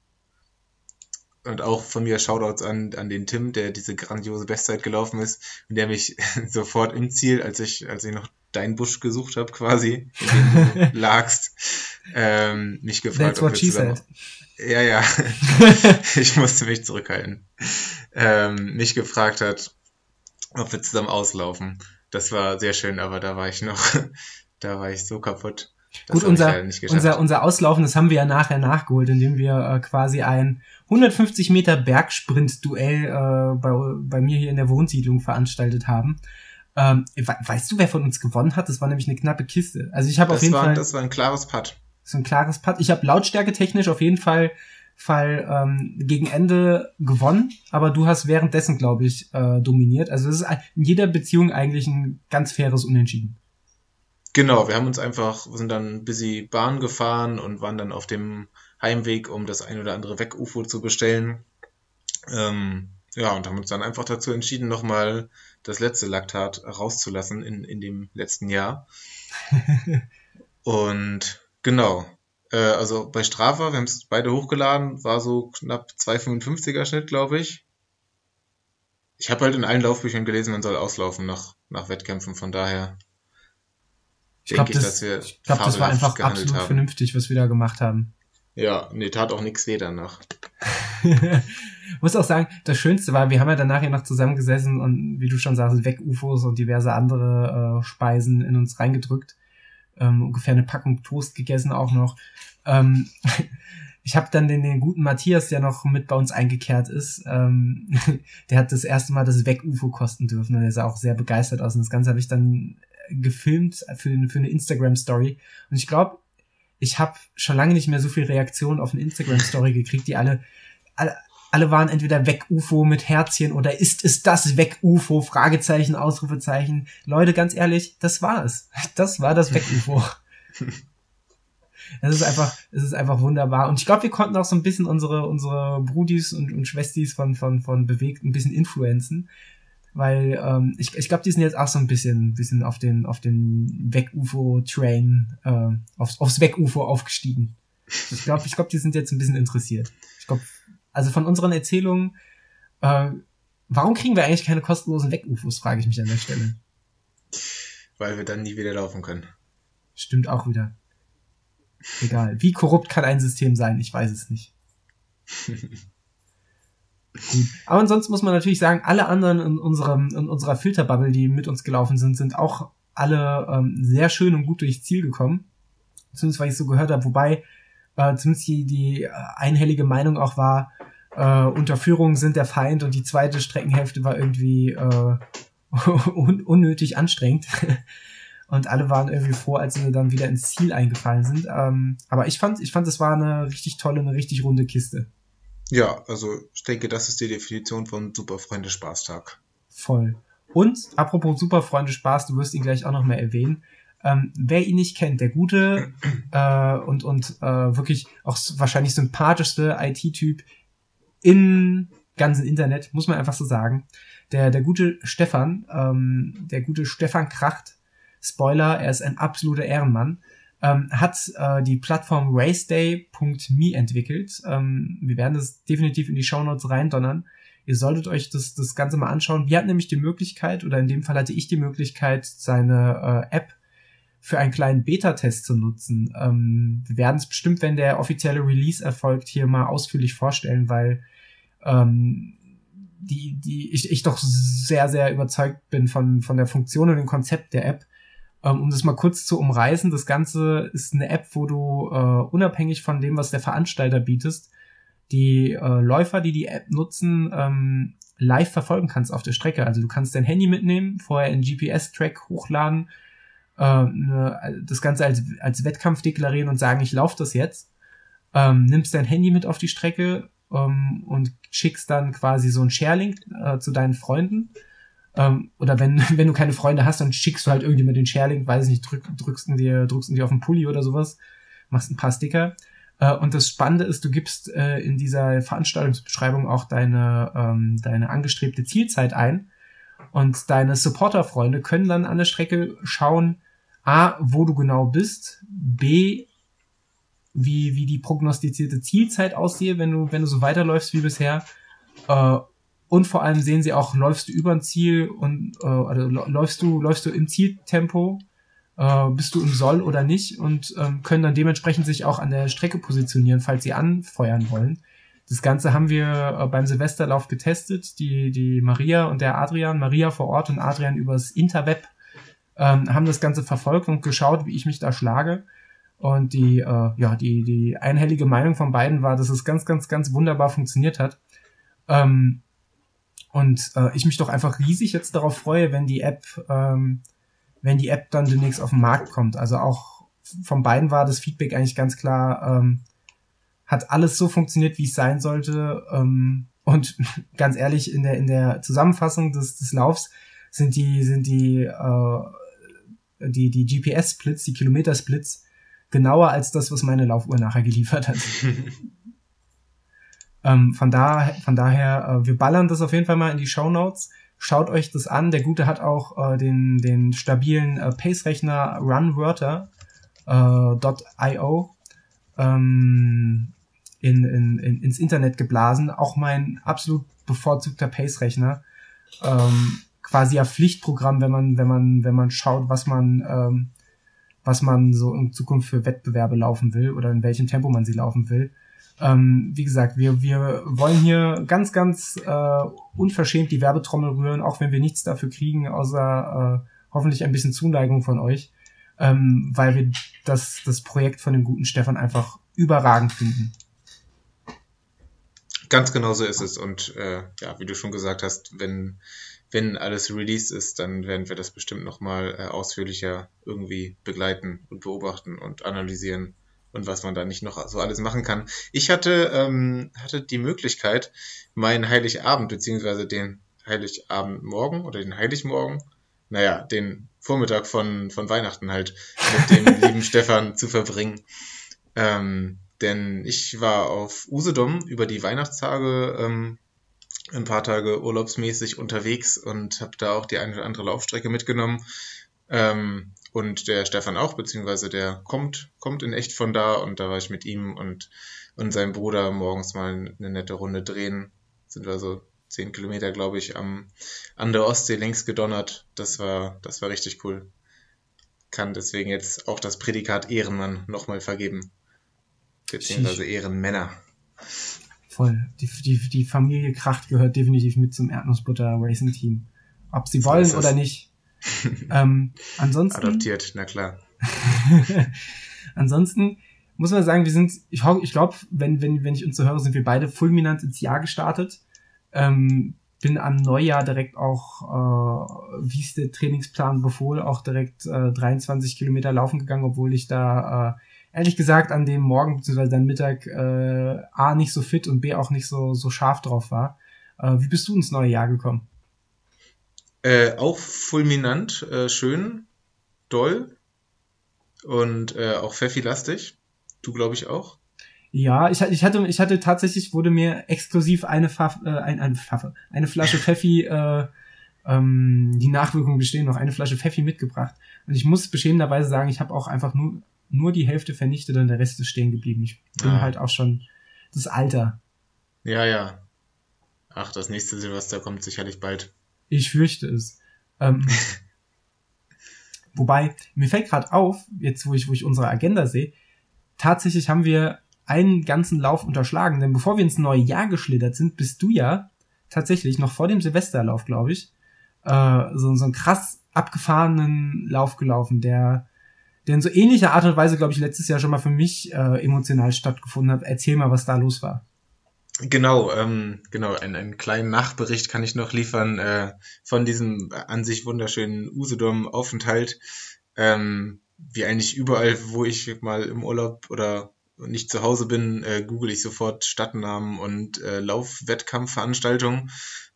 Und auch von mir Shoutouts an, an den Tim, der diese grandiose Bestzeit gelaufen ist und der mich sofort im Ziel, als ich, als ich noch deinen Busch gesucht habe, quasi, in dem du lagst, ähm, mich gefragt, That's what she said. Ja, ja. ich musste mich zurückhalten. Ähm, mich gefragt hat, ob wir zusammen auslaufen. Das war sehr schön, aber da war ich noch, Da war ich so kaputt. Das Gut, unser, unser, unser Auslaufen, das haben wir ja nachher nachgeholt, indem wir äh, quasi ein 150 Meter Bergsprint-Duell äh, bei, bei mir hier in der Wohnsiedlung veranstaltet haben. Ähm, weißt du, wer von uns gewonnen hat? Das war nämlich eine knappe Kiste. Also ich habe auf jeden war, Fall. Das war ein klares Putt. So ein klares Putt. Ich habe Lautstärke technisch auf jeden Fall Fall ähm, gegen Ende gewonnen, aber du hast währenddessen, glaube ich, äh, dominiert. Also es ist in jeder Beziehung eigentlich ein ganz faires Unentschieden. Genau, wir haben uns einfach, sind dann busy Bahn gefahren und waren dann auf dem Heimweg, um das ein oder andere Weg-UFO zu bestellen. Ähm, ja, und haben uns dann einfach dazu entschieden, nochmal das letzte Laktat rauszulassen in, in dem letzten Jahr. und genau, äh, also bei Strava, wir haben es beide hochgeladen, war so knapp 2,55er Schnitt, glaube ich. Ich habe halt in allen Laufbüchern gelesen, man soll auslaufen nach, nach Wettkämpfen, von daher. Ich glaube, das, ich glaub, das war einfach absolut haben. vernünftig, was wir da gemacht haben. Ja, nee, tat auch nichts weh danach. Muss auch sagen, das Schönste war, wir haben ja danach ja noch zusammengesessen und wie du schon sagst, Weg-UFOs und diverse andere äh, Speisen in uns reingedrückt. Ähm, ungefähr eine Packung Toast gegessen auch noch. Ähm, ich habe dann den, den guten Matthias, der noch mit bei uns eingekehrt ist, ähm, der hat das erste Mal das Weg-UFO kosten dürfen und der sah auch sehr begeistert aus. Und das Ganze habe ich dann gefilmt für, für eine Instagram-Story. Und ich glaube, ich habe schon lange nicht mehr so viel Reaktionen auf eine Instagram-Story gekriegt, die alle, alle, alle waren entweder Weg-UFO mit Herzchen oder ist es das Weg-UFO? Fragezeichen, Ausrufezeichen. Leute, ganz ehrlich, das war es. Das war das Weg-UFO. Es ist einfach, es ist einfach wunderbar. Und ich glaube, wir konnten auch so ein bisschen unsere, unsere Brudis und, und Schwestis von, von, von bewegt ein bisschen influenzen weil ähm, ich, ich glaube, die sind jetzt auch so ein bisschen, bisschen auf den, auf den Weg-UFO-Train, äh, aufs, aufs Weg-UFO aufgestiegen. Ich glaube, ich glaube, die sind jetzt ein bisschen interessiert. Ich glaube, also von unseren Erzählungen, äh, warum kriegen wir eigentlich keine kostenlosen Weg-UFOs, frage ich mich an der Stelle. Weil wir dann nie wieder laufen können. Stimmt auch wieder. Egal. Wie korrupt kann ein System sein? Ich weiß es nicht. Gut. Aber ansonsten muss man natürlich sagen, alle anderen in, unserem, in unserer Filterbubble, die mit uns gelaufen sind, sind auch alle ähm, sehr schön und gut durchs Ziel gekommen. Zumindest, weil ich so gehört habe. Wobei äh, zumindest die, die einhellige Meinung auch war, äh, Unterführungen sind der Feind und die zweite Streckenhälfte war irgendwie äh, un unnötig anstrengend. und alle waren irgendwie froh, als sie dann wieder ins Ziel eingefallen sind. Ähm, aber ich fand, ich fand, es war eine richtig tolle, eine richtig runde Kiste. Ja, also ich denke, das ist die Definition von Superfreunde Spaßtag. Voll. Und apropos Superfreunde Spaß, du wirst ihn gleich auch noch mehr erwähnen. Ähm, wer ihn nicht kennt, der gute äh, und, und äh, wirklich auch wahrscheinlich sympathischste IT-Typ im ganzen Internet, muss man einfach so sagen. Der, der gute Stefan, ähm, der gute Stefan Kracht, Spoiler, er ist ein absoluter Ehrenmann ähm, hat äh, die Plattform raceday.me entwickelt. Ähm, wir werden das definitiv in die Shownotes reindonnern. Ihr solltet euch das, das Ganze mal anschauen. Wir hatten nämlich die Möglichkeit, oder in dem Fall hatte ich die Möglichkeit, seine äh, App für einen kleinen Beta-Test zu nutzen. Ähm, wir werden es bestimmt, wenn der offizielle Release erfolgt, hier mal ausführlich vorstellen, weil ähm, die, die, ich, ich doch sehr, sehr überzeugt bin von, von der Funktion und dem Konzept der App. Ähm, um das mal kurz zu umreißen, das Ganze ist eine App, wo du äh, unabhängig von dem, was der Veranstalter bietest, die äh, Läufer, die die App nutzen, ähm, live verfolgen kannst auf der Strecke. Also du kannst dein Handy mitnehmen, vorher einen GPS-Track hochladen, das Ganze als, als Wettkampf deklarieren und sagen, ich laufe das jetzt. Ähm, nimmst dein Handy mit auf die Strecke ähm, und schickst dann quasi so ein Sharelink äh, zu deinen Freunden ähm, oder wenn, wenn du keine Freunde hast, dann schickst du halt irgendjemand den Sharing, weiß nicht, drück, drückst ihn dir, drückst ihn dir auf den Pulli oder sowas, machst ein paar Sticker. Äh, und das Spannende ist, du gibst äh, in dieser Veranstaltungsbeschreibung auch deine, ähm, deine angestrebte Zielzeit ein. Und deine Supporter-Freunde können dann an der Strecke schauen, A, wo du genau bist, B, wie, wie die prognostizierte Zielzeit aussehe, wenn du, wenn du so weiterläufst wie bisher, äh, und vor allem sehen sie auch, läufst du über ein Ziel und äh, also läufst du, läufst du im Zieltempo, äh, bist du im Soll oder nicht und ähm, können dann dementsprechend sich auch an der Strecke positionieren, falls sie anfeuern wollen. Das Ganze haben wir äh, beim Silvesterlauf getestet, die, die Maria und der Adrian, Maria vor Ort und Adrian übers Interweb ähm, haben das Ganze verfolgt und geschaut, wie ich mich da schlage. Und die, äh, ja, die, die einhellige Meinung von beiden war, dass es ganz, ganz, ganz wunderbar funktioniert hat. Ähm, und äh, ich mich doch einfach riesig jetzt darauf freue, wenn die App, ähm, wenn die App dann demnächst auf den Markt kommt. Also auch von beiden war das Feedback eigentlich ganz klar, ähm, hat alles so funktioniert, wie es sein sollte. Ähm, und ganz ehrlich, in der, in der Zusammenfassung des, des Laufs sind die, sind die, äh, die, die GPS-Splits, die Kilometer-Splits genauer als das, was meine Laufuhr nachher geliefert hat. ähm, von, da, von daher, äh, wir ballern das auf jeden Fall mal in die Show Notes. Schaut euch das an. Der Gute hat auch äh, den, den stabilen äh, Pace-Rechner runwörter.io äh, ähm, in, in, in, ins Internet geblasen. Auch mein absolut bevorzugter Pace-Rechner. Ähm, quasi ja Pflichtprogramm, wenn man, wenn man, wenn man schaut, was man ähm, was man so in Zukunft für Wettbewerbe laufen will oder in welchem Tempo man sie laufen will. Ähm, wie gesagt, wir, wir wollen hier ganz, ganz äh, unverschämt die Werbetrommel rühren, auch wenn wir nichts dafür kriegen, außer äh, hoffentlich ein bisschen Zuneigung von euch, ähm, weil wir das, das Projekt von dem guten Stefan einfach überragend finden. Ganz genau so ist es. Und äh, ja, wie du schon gesagt hast, wenn wenn alles released ist, dann werden wir das bestimmt nochmal äh, ausführlicher irgendwie begleiten und beobachten und analysieren und was man da nicht noch so alles machen kann. Ich hatte, ähm, hatte die Möglichkeit, meinen Heiligabend beziehungsweise den Heiligabendmorgen oder den Heiligmorgen, naja, den Vormittag von, von Weihnachten halt mit dem lieben Stefan zu verbringen. Ähm, denn ich war auf Usedom über die Weihnachtstage ähm, ein paar Tage urlaubsmäßig unterwegs und habe da auch die eine oder andere Laufstrecke mitgenommen. Ähm, und der Stefan auch, beziehungsweise der kommt, kommt in echt von da und da war ich mit ihm und, und seinem Bruder morgens mal eine nette Runde drehen. Sind wir so zehn Kilometer, glaube ich, am, an der Ostsee längs gedonnert. Das war, das war richtig cool. Kann deswegen jetzt auch das Prädikat Ehrenmann nochmal vergeben. Beziehungsweise Ehrenmänner. Voll. Die, die, die Familie Kracht gehört definitiv mit zum Erdnussbutter Racing Team. Ob sie wollen oder nicht. ähm, ansonsten. Adoptiert, na klar. ansonsten muss man sagen, wir sind, ich, ich glaube, wenn, wenn, wenn ich uns so höre, sind wir beide fulminant ins Jahr gestartet. Ähm, bin am Neujahr direkt auch, äh, wie es der Trainingsplan befohl, auch direkt äh, 23 Kilometer laufen gegangen, obwohl ich da äh, ehrlich gesagt an dem Morgen bzw. dann Mittag äh, A nicht so fit und B auch nicht so, so scharf drauf war. Äh, wie bist du ins neue Jahr gekommen? Äh, auch fulminant, äh, schön, doll und äh, auch Pfeffi-lastig. Du glaube ich auch. Ja, ich, ich hatte, ich hatte tatsächlich wurde mir exklusiv eine Pfaff, äh, ein, eine Pfaffe, eine Flasche Pfeffi, äh, ähm, die Nachwirkungen bestehen noch, eine Flasche Pfeffi mitgebracht. Und ich muss beschämenderweise sagen, ich habe auch einfach nur nur die Hälfte vernichtet und der Rest ist stehen geblieben. Ich bin ah. halt auch schon das Alter. Ja, ja. Ach, das nächste Silvester kommt sicherlich bald. Ich fürchte es. Ähm, wobei, mir fällt gerade auf, jetzt wo ich, wo ich unsere Agenda sehe, tatsächlich haben wir einen ganzen Lauf unterschlagen, denn bevor wir ins neue Jahr geschlittert sind, bist du ja tatsächlich noch vor dem Silvesterlauf, glaube ich, äh, so, so einen krass abgefahrenen Lauf gelaufen, der der in so ähnlicher Art und Weise, glaube ich, letztes Jahr schon mal für mich äh, emotional stattgefunden hat. Erzähl mal, was da los war. Genau, ähm, genau, einen, einen kleinen Nachbericht kann ich noch liefern äh, von diesem an sich wunderschönen Usedom-Aufenthalt. Ähm, wie eigentlich überall, wo ich mal im Urlaub oder nicht zu Hause bin, äh, google ich sofort Stadtnamen und äh, Laufwettkampfveranstaltungen.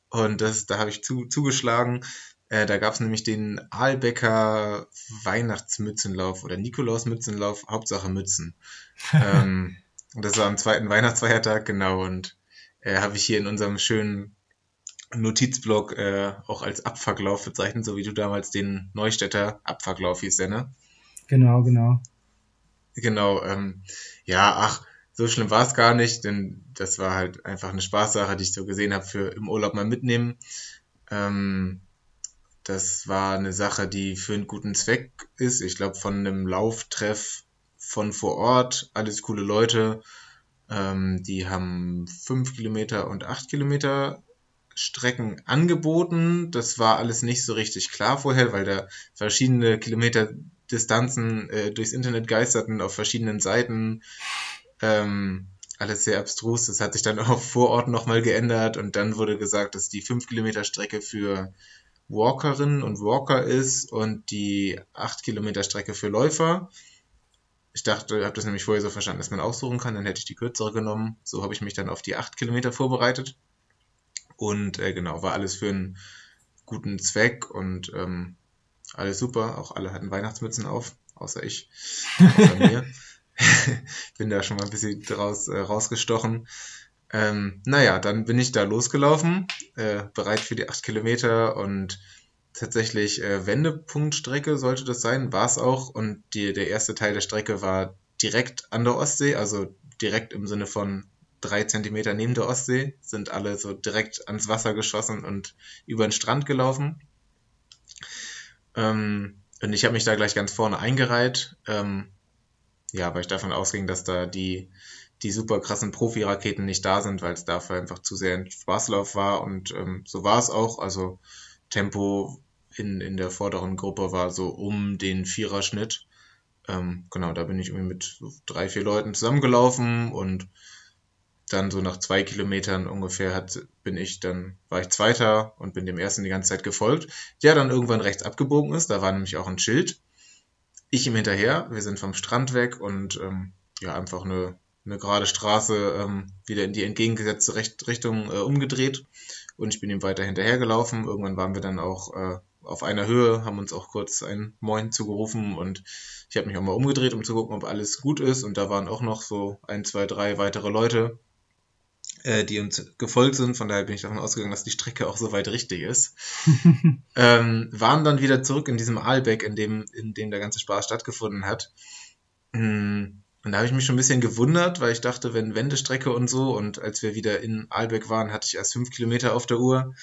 Und das, da habe ich zu, zugeschlagen. Äh, da gab es nämlich den Aalbecker Weihnachtsmützenlauf oder Nikolausmützenlauf, Hauptsache Mützen. ähm, das war am zweiten Weihnachtsfeiertag, genau, und äh, habe ich hier in unserem schönen Notizblock äh, auch als Abfucklauf bezeichnet, so wie du damals den Neustädter Abfucklauf hieß, der, ne? Genau, genau. Genau, ähm, ja, ach, so schlimm war es gar nicht, denn das war halt einfach eine Spaßsache, die ich so gesehen habe für im Urlaub mal mitnehmen. Ähm, das war eine Sache, die für einen guten Zweck ist. Ich glaube, von einem Lauftreff von vor Ort, alles coole Leute. Ähm, die haben fünf Kilometer und acht Kilometer Strecken angeboten. Das war alles nicht so richtig klar vorher, weil da verschiedene Kilometer Distanzen äh, durchs Internet geisterten auf verschiedenen Seiten. Ähm, alles sehr abstrus. Das hat sich dann auch vor Ort nochmal geändert und dann wurde gesagt, dass die 5 Kilometer Strecke für Walkerinnen und Walker ist und die 8 Kilometer Strecke für Läufer. Ich dachte, habe das nämlich vorher so verstanden, dass man aussuchen kann, dann hätte ich die kürzere genommen. So habe ich mich dann auf die 8 Kilometer vorbereitet. Und äh, genau, war alles für einen guten Zweck und ähm, alles super. Auch alle hatten Weihnachtsmützen auf, außer ich, außer mir. bin da schon mal ein bisschen draus, äh, rausgestochen. Ähm, naja, dann bin ich da losgelaufen, äh, bereit für die acht Kilometer und tatsächlich äh, Wendepunktstrecke sollte das sein, war es auch. Und die, der erste Teil der Strecke war direkt an der Ostsee, also direkt im Sinne von drei Zentimeter neben der Ostsee, sind alle so direkt ans Wasser geschossen und über den Strand gelaufen. Ähm, und ich habe mich da gleich ganz vorne eingereiht. Ähm, ja, weil ich davon ausging, dass da die, die super krassen Profi-Raketen nicht da sind, weil es dafür einfach zu sehr ein Spaßlauf war und ähm, so war es auch. Also Tempo in, in der vorderen Gruppe war so um den Viererschnitt. Ähm, genau, da bin ich irgendwie mit drei, vier Leuten zusammengelaufen und dann so nach zwei Kilometern ungefähr hat, bin ich dann, war ich Zweiter und bin dem ersten die ganze Zeit gefolgt, der dann irgendwann rechts abgebogen ist. Da war nämlich auch ein Schild ich ihm hinterher. Wir sind vom Strand weg und ähm, ja, einfach eine, eine gerade Straße ähm, wieder in die entgegengesetzte Recht Richtung äh, umgedreht. Und ich bin ihm weiter hinterher gelaufen. Irgendwann waren wir dann auch äh, auf einer Höhe, haben uns auch kurz ein Moin zugerufen und ich habe mich auch mal umgedreht, um zu gucken, ob alles gut ist. Und da waren auch noch so ein, zwei, drei weitere Leute äh, die uns gefolgt sind. Von daher bin ich davon ausgegangen, dass die Strecke auch soweit richtig ist. ähm, waren dann wieder zurück in diesem Aalbeck, in dem, in dem der ganze Spaß stattgefunden hat. Mm, und da habe ich mich schon ein bisschen gewundert, weil ich dachte, wenn Wendestrecke und so, und als wir wieder in Aalbeck waren, hatte ich erst fünf Kilometer auf der Uhr.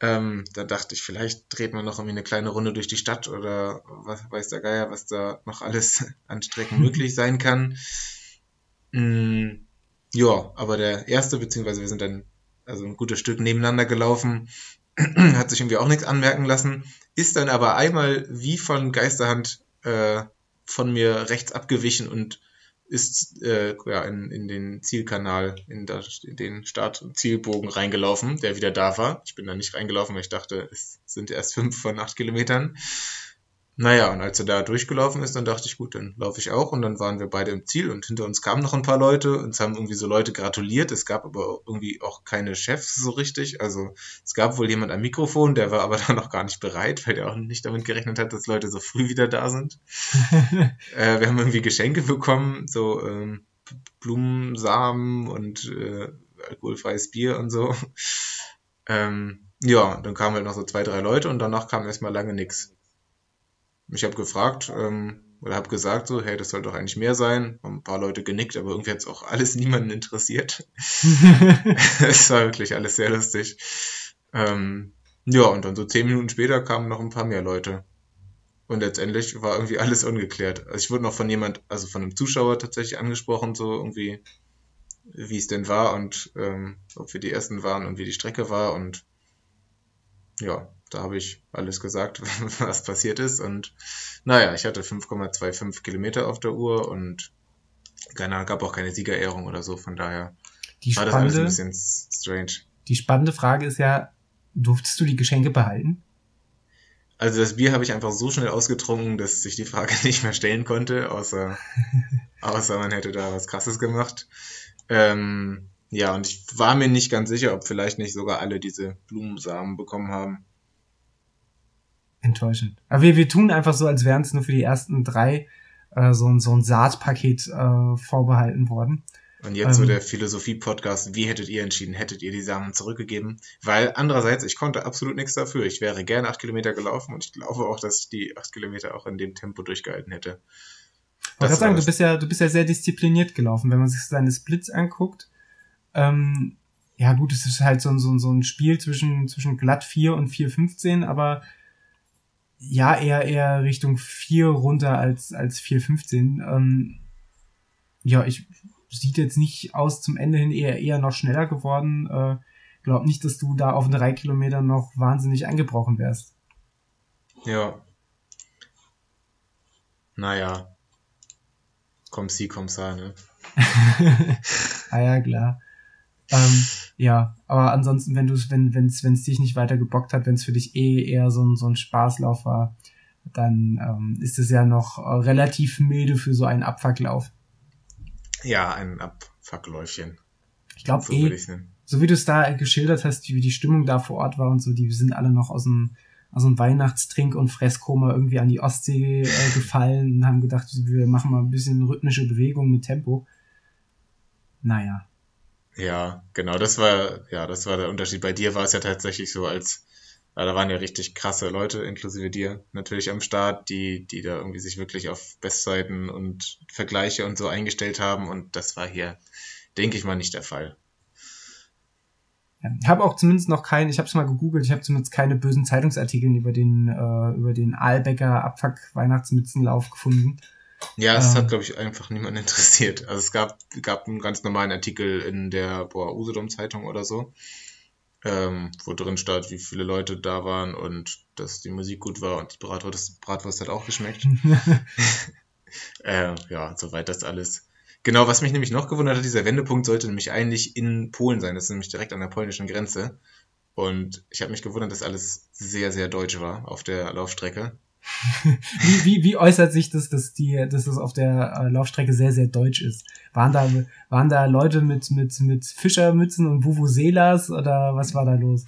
Ähm, da dachte ich, vielleicht dreht man noch irgendwie eine kleine Runde durch die Stadt oder was weiß der Geier, was da noch alles an Strecken möglich sein kann. Mm, ja, aber der erste, beziehungsweise wir sind dann also ein gutes Stück nebeneinander gelaufen, hat sich irgendwie auch nichts anmerken lassen, ist dann aber einmal wie von Geisterhand äh, von mir rechts abgewichen und ist äh, ja, in, in den Zielkanal, in, das, in den Start- und Zielbogen reingelaufen, der wieder da war. Ich bin da nicht reingelaufen, weil ich dachte, es sind erst fünf von acht Kilometern. Naja, und als er da durchgelaufen ist, dann dachte ich, gut, dann laufe ich auch. Und dann waren wir beide im Ziel und hinter uns kamen noch ein paar Leute und es haben irgendwie so Leute gratuliert. Es gab aber irgendwie auch keine Chefs so richtig. Also es gab wohl jemand am Mikrofon, der war aber da noch gar nicht bereit, weil der auch nicht damit gerechnet hat, dass Leute so früh wieder da sind. äh, wir haben irgendwie Geschenke bekommen, so ähm, Blumensamen und äh, alkoholfreies Bier und so. Ähm, ja, dann kamen halt noch so zwei, drei Leute und danach kam erstmal lange nichts. Ich habe gefragt ähm, oder habe gesagt so, hey, das soll doch eigentlich mehr sein. Haben ein paar Leute genickt, aber irgendwie hat es auch alles niemanden interessiert. es war wirklich alles sehr lustig. Ähm, ja, und dann so zehn Minuten später kamen noch ein paar mehr Leute. Und letztendlich war irgendwie alles ungeklärt. Also ich wurde noch von jemand, also von einem Zuschauer tatsächlich angesprochen, so irgendwie, wie es denn war und ähm, ob wir die Ersten waren und wie die Strecke war. Und ja, da habe ich alles gesagt, was passiert ist. Und naja, ich hatte 5,25 Kilometer auf der Uhr und keiner, gab auch keine Siegerehrung oder so. Von daher die war das alles ein bisschen strange. Die spannende Frage ist ja, durftest du die Geschenke behalten? Also das Bier habe ich einfach so schnell ausgetrunken, dass ich die Frage nicht mehr stellen konnte, außer, außer man hätte da was Krasses gemacht. Ähm, ja, und ich war mir nicht ganz sicher, ob vielleicht nicht sogar alle diese Blumensamen bekommen haben enttäuschend. Aber wir, wir tun einfach so, als wären es nur für die ersten drei äh, so, so ein Saatpaket äh, vorbehalten worden. Und jetzt ähm, so der Philosophie-Podcast, wie hättet ihr entschieden? Hättet ihr die Samen zurückgegeben? Weil andererseits, ich konnte absolut nichts dafür. Ich wäre gerne acht Kilometer gelaufen und ich glaube auch, dass ich die acht Kilometer auch in dem Tempo durchgehalten hätte. Ich wollte sagen, du bist ja, du bist ja sehr diszipliniert gelaufen, wenn man sich seine Splits anguckt. Ähm, ja gut, es ist halt so, so, so ein Spiel zwischen, zwischen glatt 4 und 4,15, aber ja, eher, eher Richtung 4 runter als, als 4,15. Ähm, ja, ich sieht jetzt nicht aus zum Ende hin eher, eher noch schneller geworden. Äh, glaub nicht, dass du da auf drei Kilometern noch wahnsinnig eingebrochen wärst. Ja. Naja. Komm sie, komm sa, ne? ah ja, klar. Ähm, ja, aber ansonsten, wenn du wenn wenn's wenn's dich nicht weiter gebockt hat, wenn es für dich eh eher so ein so ein Spaßlauf war, dann ähm, ist es ja noch äh, relativ milde für so einen Abfucklauf. Ja, ein Abfuckläufchen. Ich glaube so eh, so wie du es da geschildert hast, wie die Stimmung da vor Ort war und so, die sind alle noch aus dem aus dem Weihnachtstrink und Fresskoma irgendwie an die Ostsee äh, gefallen und haben gedacht, wir machen mal ein bisschen rhythmische Bewegung mit Tempo. Naja. Ja, genau, das war, ja, das war der Unterschied. Bei dir war es ja tatsächlich so, als, da waren ja richtig krasse Leute, inklusive dir, natürlich am Start, die, die da irgendwie sich wirklich auf Bestseiten und Vergleiche und so eingestellt haben und das war hier, denke ich mal, nicht der Fall. Ich habe auch zumindest noch keinen, ich habe es mal gegoogelt, ich habe zumindest keine bösen Zeitungsartikel über den, äh, über den Aalbecker Abfuck Weihnachtsmützenlauf gefunden. Ja, es ähm, hat, glaube ich, einfach niemand interessiert. Also es gab, gab einen ganz normalen Artikel in der boah, Usedom-Zeitung oder so, ähm, wo drin stand, wie viele Leute da waren und dass die Musik gut war und die Bratwurst, Bratwurst hat auch geschmeckt. äh, ja, soweit das alles. Genau, was mich nämlich noch gewundert hat, dieser Wendepunkt sollte nämlich eigentlich in Polen sein. Das ist nämlich direkt an der polnischen Grenze. Und ich habe mich gewundert, dass alles sehr, sehr deutsch war auf der Laufstrecke wie, wie, wie äußert sich das, dass die, dass das auf der äh, Laufstrecke sehr, sehr deutsch ist? Waren da, waren da Leute mit, mit, mit Fischermützen und Vuvuzelas oder was war da los?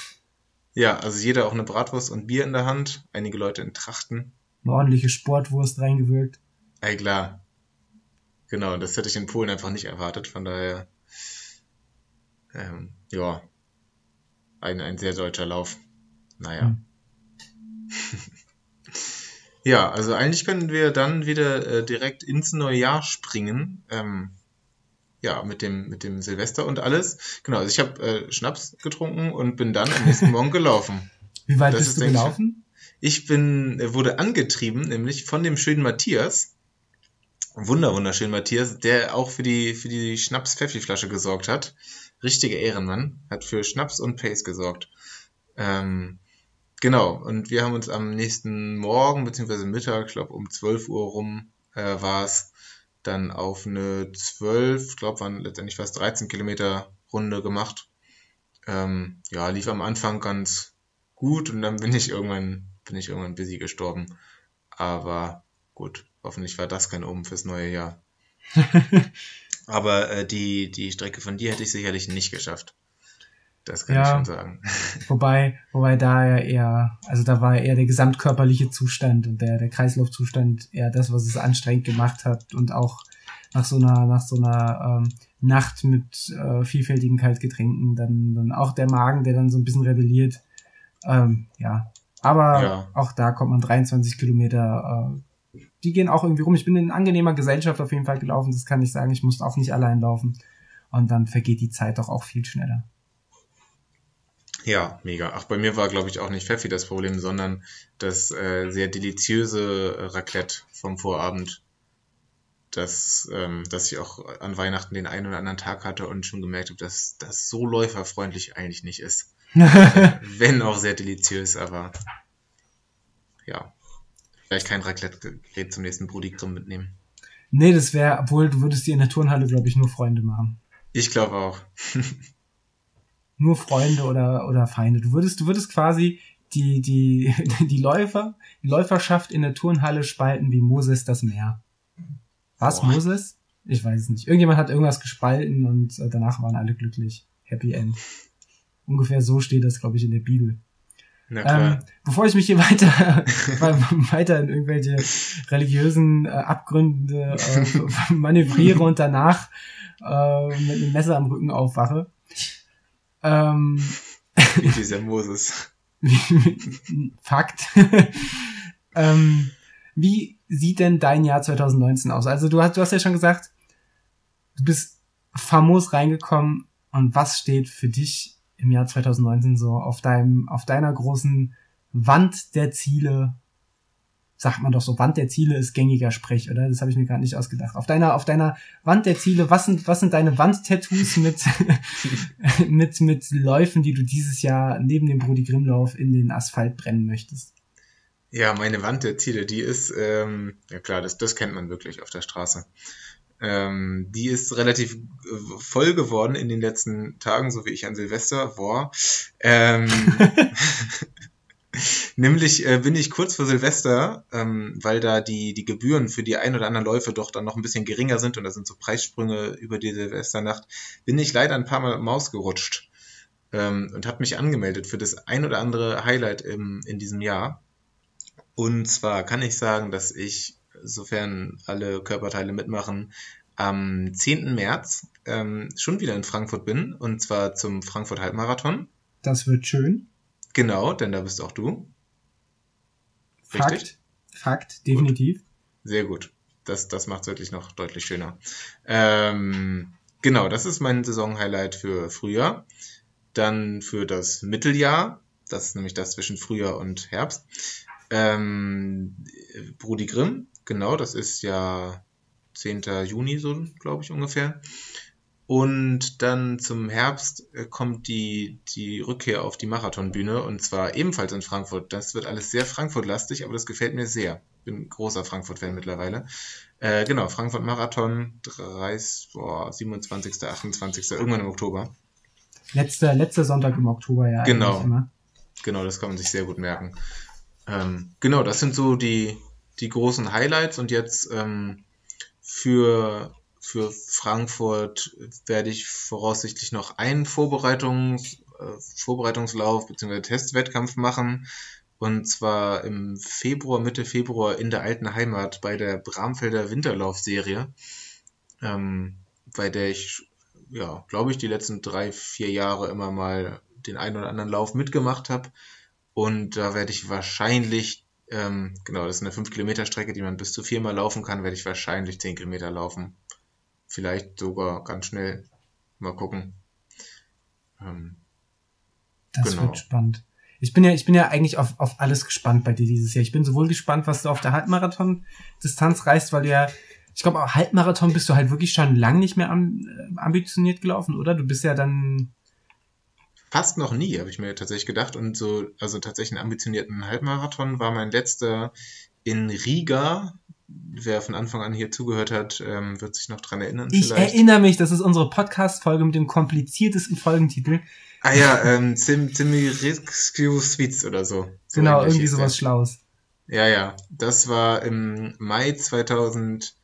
Ja, also jeder auch eine Bratwurst und Bier in der Hand, einige Leute in Trachten. Eine ordentliche Sportwurst reingewirkt. Ey, klar. Genau, das hätte ich in Polen einfach nicht erwartet, von daher, ähm, ja, ein, ein sehr deutscher Lauf. Naja. Hm. Ja, also eigentlich können wir dann wieder äh, direkt ins neue Jahr springen. Ähm, ja, mit dem, mit dem Silvester und alles. Genau, also ich habe äh, Schnaps getrunken und bin dann am nächsten Morgen gelaufen. Wie weit das bist du gelaufen? Ich bin, äh, wurde angetrieben, nämlich von dem schönen Matthias. Wunder, wunderschönen Matthias, der auch für die, für die Schnaps-Pfeffi-Flasche gesorgt hat. Richtiger Ehrenmann, hat für Schnaps und Pace gesorgt. Ähm, Genau, und wir haben uns am nächsten Morgen, beziehungsweise Mittag, ich glaube um 12 Uhr rum äh, war es, dann auf eine 12, ich glaube waren letztendlich fast 13 Kilometer Runde gemacht. Ähm, ja, lief am Anfang ganz gut und dann bin ich irgendwann, bin ich irgendwann busy gestorben. Aber gut, hoffentlich war das kein Omen fürs neue Jahr. Aber äh, die, die Strecke von dir hätte ich sicherlich nicht geschafft. Das kann ja, ich schon sagen. Wobei, wobei da ja eher, also da war eher der gesamtkörperliche Zustand und der, der Kreislaufzustand eher das, was es anstrengend gemacht hat und auch nach so einer, nach so einer ähm, Nacht mit äh, vielfältigen Kaltgetränken, dann, dann auch der Magen, der dann so ein bisschen rebelliert. Ähm, ja. Aber ja. auch da kommt man 23 Kilometer, äh, die gehen auch irgendwie rum. Ich bin in angenehmer Gesellschaft auf jeden Fall gelaufen, das kann ich sagen. Ich musste auch nicht allein laufen. Und dann vergeht die Zeit doch auch viel schneller. Ja, mega. Ach, bei mir war, glaube ich, auch nicht Pfeffi das Problem, sondern das äh, sehr deliziöse Raclette vom Vorabend, das, ähm, das ich auch an Weihnachten den einen oder anderen Tag hatte und schon gemerkt habe, dass das so läuferfreundlich eigentlich nicht ist. Wenn auch sehr deliziös, aber ja. Vielleicht kein Raclette-Gerät zum nächsten Brudigrim mitnehmen. Nee, das wäre, obwohl du würdest dir in der Turnhalle, glaube ich, nur Freunde machen. Ich glaube auch. nur Freunde oder, oder Feinde. Du würdest, du würdest quasi die, die, die Läufer, die Läuferschaft in der Turnhalle spalten wie Moses das Meer. Was, Boah. Moses? Ich weiß es nicht. Irgendjemand hat irgendwas gespalten und äh, danach waren alle glücklich. Happy End. Ungefähr so steht das, glaube ich, in der Bibel. Ähm, bevor ich mich hier weiter, weiter in irgendwelche religiösen äh, Abgründe äh, manövriere und danach äh, mit einem Messer am Rücken aufwache, ähm, Wie dieser Moses. Fakt. ähm, wie sieht denn dein Jahr 2019 aus? Also du hast, du hast ja schon gesagt, du bist famos reingekommen und was steht für dich im Jahr 2019 so auf deinem, auf deiner großen Wand der Ziele sagt man doch so, Wand der Ziele ist gängiger Sprech, oder? Das habe ich mir gerade nicht ausgedacht. Auf deiner, auf deiner Wand der Ziele, was sind, was sind deine Wandtattoos mit, mit, mit Läufen, die du dieses Jahr neben dem Brody Grimmlauf in den Asphalt brennen möchtest? Ja, meine Wand der Ziele, die ist, ähm, ja klar, das, das kennt man wirklich auf der Straße. Ähm, die ist relativ äh, voll geworden in den letzten Tagen, so wie ich an Silvester. Boah. Ähm, Nämlich äh, bin ich kurz vor Silvester, ähm, weil da die, die Gebühren für die ein oder anderen Läufe doch dann noch ein bisschen geringer sind und da sind so Preissprünge über die Silvesternacht, bin ich leider ein paar Mal Maus gerutscht ähm, und habe mich angemeldet für das ein oder andere Highlight im, in diesem Jahr. Und zwar kann ich sagen, dass ich, sofern alle Körperteile mitmachen, am 10. März ähm, schon wieder in Frankfurt bin und zwar zum Frankfurt Halbmarathon. Das wird schön. Genau, denn da bist auch du. Fakt. Richtig? Fakt, definitiv. Gut. Sehr gut. Das, das macht es wirklich noch deutlich schöner. Ähm, genau, das ist mein Saisonhighlight für Frühjahr. Dann für das Mitteljahr, das ist nämlich das zwischen Frühjahr und Herbst. Ähm, Brudi Grimm, genau, das ist ja 10. Juni, so glaube ich ungefähr. Und dann zum Herbst äh, kommt die, die Rückkehr auf die Marathonbühne und zwar ebenfalls in Frankfurt. Das wird alles sehr Frankfurt-lastig, aber das gefällt mir sehr. Bin großer Frankfurt-Fan mittlerweile. Äh, genau, Frankfurt Marathon, 30, boah, 27., 28., irgendwann im Oktober. Letzter, letzter Sonntag im Oktober, ja. Genau. Genau, das kann man sich sehr gut merken. Ähm, genau, das sind so die, die großen Highlights und jetzt ähm, für für Frankfurt werde ich voraussichtlich noch einen Vorbereitungs, äh, Vorbereitungslauf bzw. Testwettkampf machen. Und zwar im Februar, Mitte Februar in der alten Heimat bei der Bramfelder Winterlaufserie, ähm, bei der ich, ja, glaube ich, die letzten drei, vier Jahre immer mal den einen oder anderen Lauf mitgemacht habe. Und da werde ich wahrscheinlich, ähm, genau, das ist eine 5 Kilometer Strecke, die man bis zu viermal laufen kann, werde ich wahrscheinlich 10 Kilometer laufen vielleicht sogar ganz schnell. Mal gucken. Ähm, das genau. wird spannend. Ich bin ja, ich bin ja eigentlich auf, auf alles gespannt bei dir dieses Jahr. Ich bin sowohl gespannt, was du auf der Halbmarathon-Distanz reißt, weil du ja, ich glaube, auch Halbmarathon bist du halt wirklich schon lang nicht mehr am, äh, ambitioniert gelaufen, oder? Du bist ja dann. Fast noch nie, habe ich mir tatsächlich gedacht. Und so, also tatsächlich einen ambitionierten Halbmarathon war mein letzter in Riga wer von Anfang an hier zugehört hat, ähm, wird sich noch dran erinnern. Ich vielleicht. erinnere mich, das ist unsere Podcast-Folge mit dem kompliziertesten Folgentitel. Ah ja, ähm, Zim, Zimirescu Suites oder so. so genau, irgendwie sowas Schlaues. Ja, ja. Das war im Mai 2017,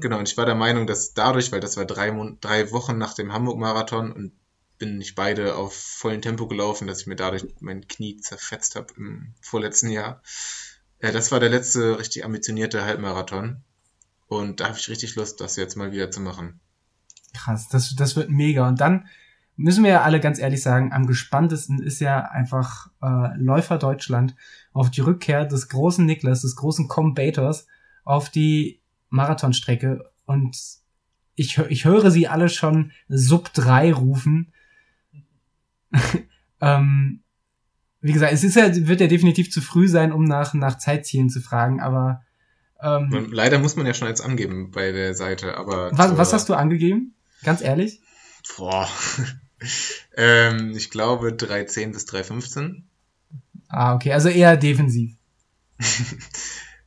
genau, und ich war der Meinung, dass dadurch, weil das war drei, drei Wochen nach dem Hamburg-Marathon und bin ich beide auf vollem Tempo gelaufen, dass ich mir dadurch mein Knie zerfetzt habe im vorletzten Jahr. Ja, das war der letzte richtig ambitionierte Halbmarathon. Und da habe ich richtig Lust, das jetzt mal wieder zu machen. Krass, das, das wird mega. Und dann müssen wir ja alle ganz ehrlich sagen, am gespanntesten ist ja einfach äh, Läufer Deutschland auf die Rückkehr des großen Niklas, des großen Combators auf die Marathonstrecke. Und ich, ich höre sie alle schon Sub 3 rufen. ähm, wie gesagt, es ist ja, wird ja definitiv zu früh sein, um nach, nach Zeitzielen zu fragen, aber ähm, Leider muss man ja schon jetzt angeben bei der Seite, aber. Was, was hast du angegeben? Ganz ehrlich? Boah. ähm, ich glaube 3.10 bis 3.15. Ah, okay, also eher defensiv.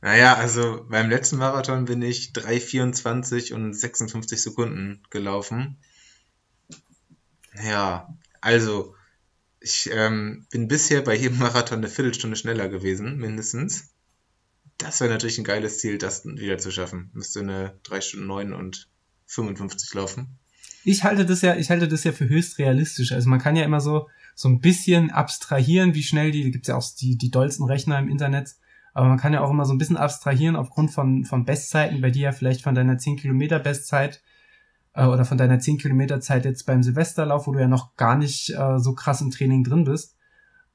naja, also beim letzten Marathon bin ich 3,24 und 56 Sekunden gelaufen. Ja, also ich ähm, bin bisher bei jedem Marathon eine Viertelstunde schneller gewesen, mindestens. Das wäre natürlich ein geiles Ziel, das wieder zu schaffen. Müsste eine 3 Stunden 9 und 55 laufen. Ich halte das ja, ich halte das ja für höchst realistisch. Also man kann ja immer so, so ein bisschen abstrahieren, wie schnell die, gibt's ja auch die, die dollsten Rechner im Internet, aber man kann ja auch immer so ein bisschen abstrahieren aufgrund von, von Bestzeiten, bei dir ja vielleicht von deiner 10 Kilometer Bestzeit äh, oder von deiner 10 Kilometer Zeit jetzt beim Silvesterlauf, wo du ja noch gar nicht äh, so krass im Training drin bist,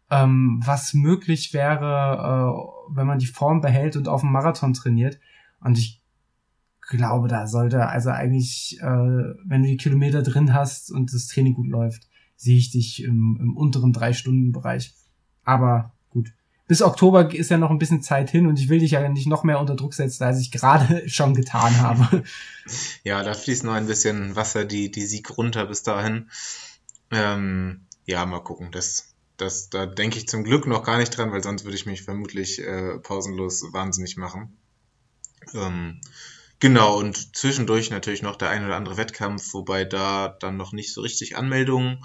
ähm, was möglich wäre, äh, wenn man die Form behält und auf dem Marathon trainiert. Und ich glaube, da sollte also eigentlich, äh, wenn du die Kilometer drin hast und das Training gut läuft, sehe ich dich im, im unteren drei Stunden Bereich. Aber bis Oktober ist ja noch ein bisschen Zeit hin und ich will dich ja nicht noch mehr unter Druck setzen, als ich gerade schon getan habe. Ja, da fließt noch ein bisschen Wasser die, die Sieg runter bis dahin. Ähm, ja, mal gucken. Das, das, da denke ich zum Glück noch gar nicht dran, weil sonst würde ich mich vermutlich äh, pausenlos wahnsinnig machen. Ähm, genau, und zwischendurch natürlich noch der ein oder andere Wettkampf, wobei da dann noch nicht so richtig Anmeldungen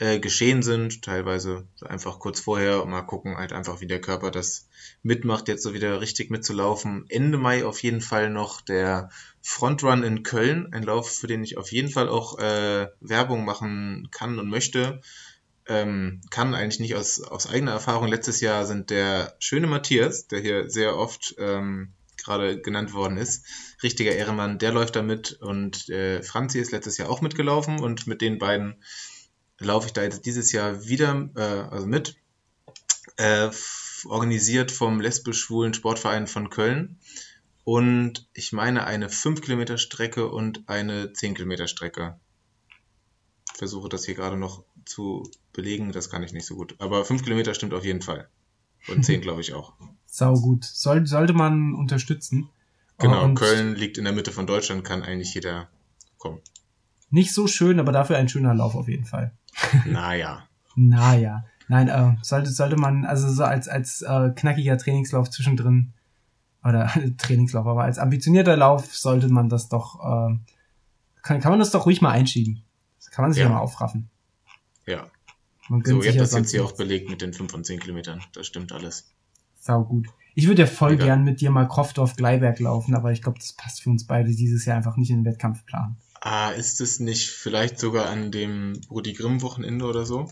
äh, geschehen sind, teilweise einfach kurz vorher, mal gucken halt einfach, wie der Körper das mitmacht, jetzt so wieder richtig mitzulaufen. Ende Mai auf jeden Fall noch der Frontrun in Köln, ein Lauf, für den ich auf jeden Fall auch äh, Werbung machen kann und möchte. Ähm, kann eigentlich nicht aus, aus eigener Erfahrung. Letztes Jahr sind der schöne Matthias, der hier sehr oft ähm, gerade genannt worden ist, richtiger Ehrenmann, der läuft da mit und äh, Franzi ist letztes Jahr auch mitgelaufen und mit den beiden laufe ich da jetzt dieses Jahr wieder, äh, also mit, äh, organisiert vom lesbisch-schwulen Sportverein von Köln. Und ich meine eine 5 Kilometer Strecke und eine 10 Kilometer Strecke. Versuche das hier gerade noch zu belegen, das kann ich nicht so gut. Aber 5 Kilometer stimmt auf jeden Fall. Und 10 glaube ich auch. Sau gut. Soll, sollte man unterstützen. Genau, und Köln liegt in der Mitte von Deutschland, kann eigentlich jeder kommen. Nicht so schön, aber dafür ein schöner Lauf auf jeden Fall. Naja. naja. Nein, äh, sollte, sollte man, also so als, als äh, knackiger Trainingslauf zwischendrin, oder Trainingslauf, aber als ambitionierter Lauf sollte man das doch, äh, kann, kann man das doch ruhig mal einschieben. Das kann man sich ja, ja mal aufraffen. Ja. Man so, ihr habt das jetzt hier auch belegt mit den 5 und 10 Kilometern. Das stimmt alles. Sau gut. Ich würde ja voll Egal. gern mit dir mal Kroffdorf-Gleiberg laufen, aber ich glaube, das passt für uns beide dieses Jahr einfach nicht in den Wettkampfplan. Ah, ist es nicht vielleicht sogar an dem Rudi Grimm Wochenende oder so?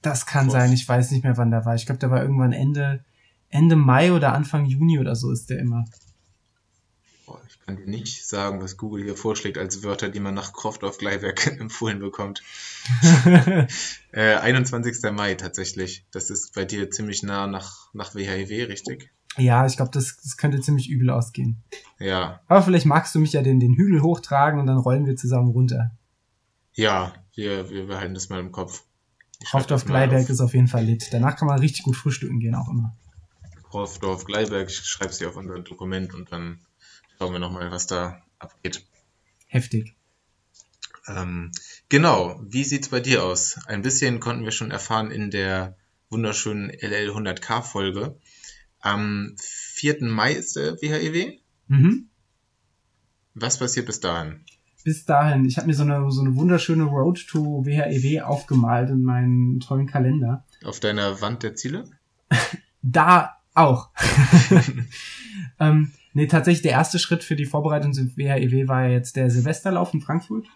Das kann sein, ich weiß nicht mehr, wann der war. Ich glaube, der war irgendwann Ende, Ende Mai oder Anfang Juni oder so ist der immer. Boah, ich kann dir nicht sagen, was Google hier vorschlägt als Wörter, die man nach Croftdorf Gleiberg empfohlen bekommt. äh, 21. Mai tatsächlich. Das ist bei dir ziemlich nah nach, nach WHIW, richtig? Ja, ich glaube, das, das könnte ziemlich übel ausgehen. Ja. Aber vielleicht magst du mich ja den, den Hügel hochtragen und dann rollen wir zusammen runter. Ja, wir, wir behalten das mal im Kopf. Hoffdorf Gleiberg ist auf jeden Fall lit. Danach kann man richtig gut frühstücken gehen, auch immer. Hoffdorf Gleiberg, ich schreibe sie auf unser Dokument und dann schauen wir nochmal, was da abgeht. Heftig. Ähm, genau, wie sieht's bei dir aus? Ein bisschen konnten wir schon erfahren in der wunderschönen LL 100K Folge. Am 4. Mai ist der WHEW. Mhm. Was passiert bis dahin? Bis dahin, ich habe mir so eine, so eine wunderschöne Road to WHEW aufgemalt in meinen tollen Kalender. Auf deiner Wand der Ziele? da auch. ähm, nee, tatsächlich der erste Schritt für die Vorbereitung zum WHEW war ja jetzt der Silvesterlauf in Frankfurt.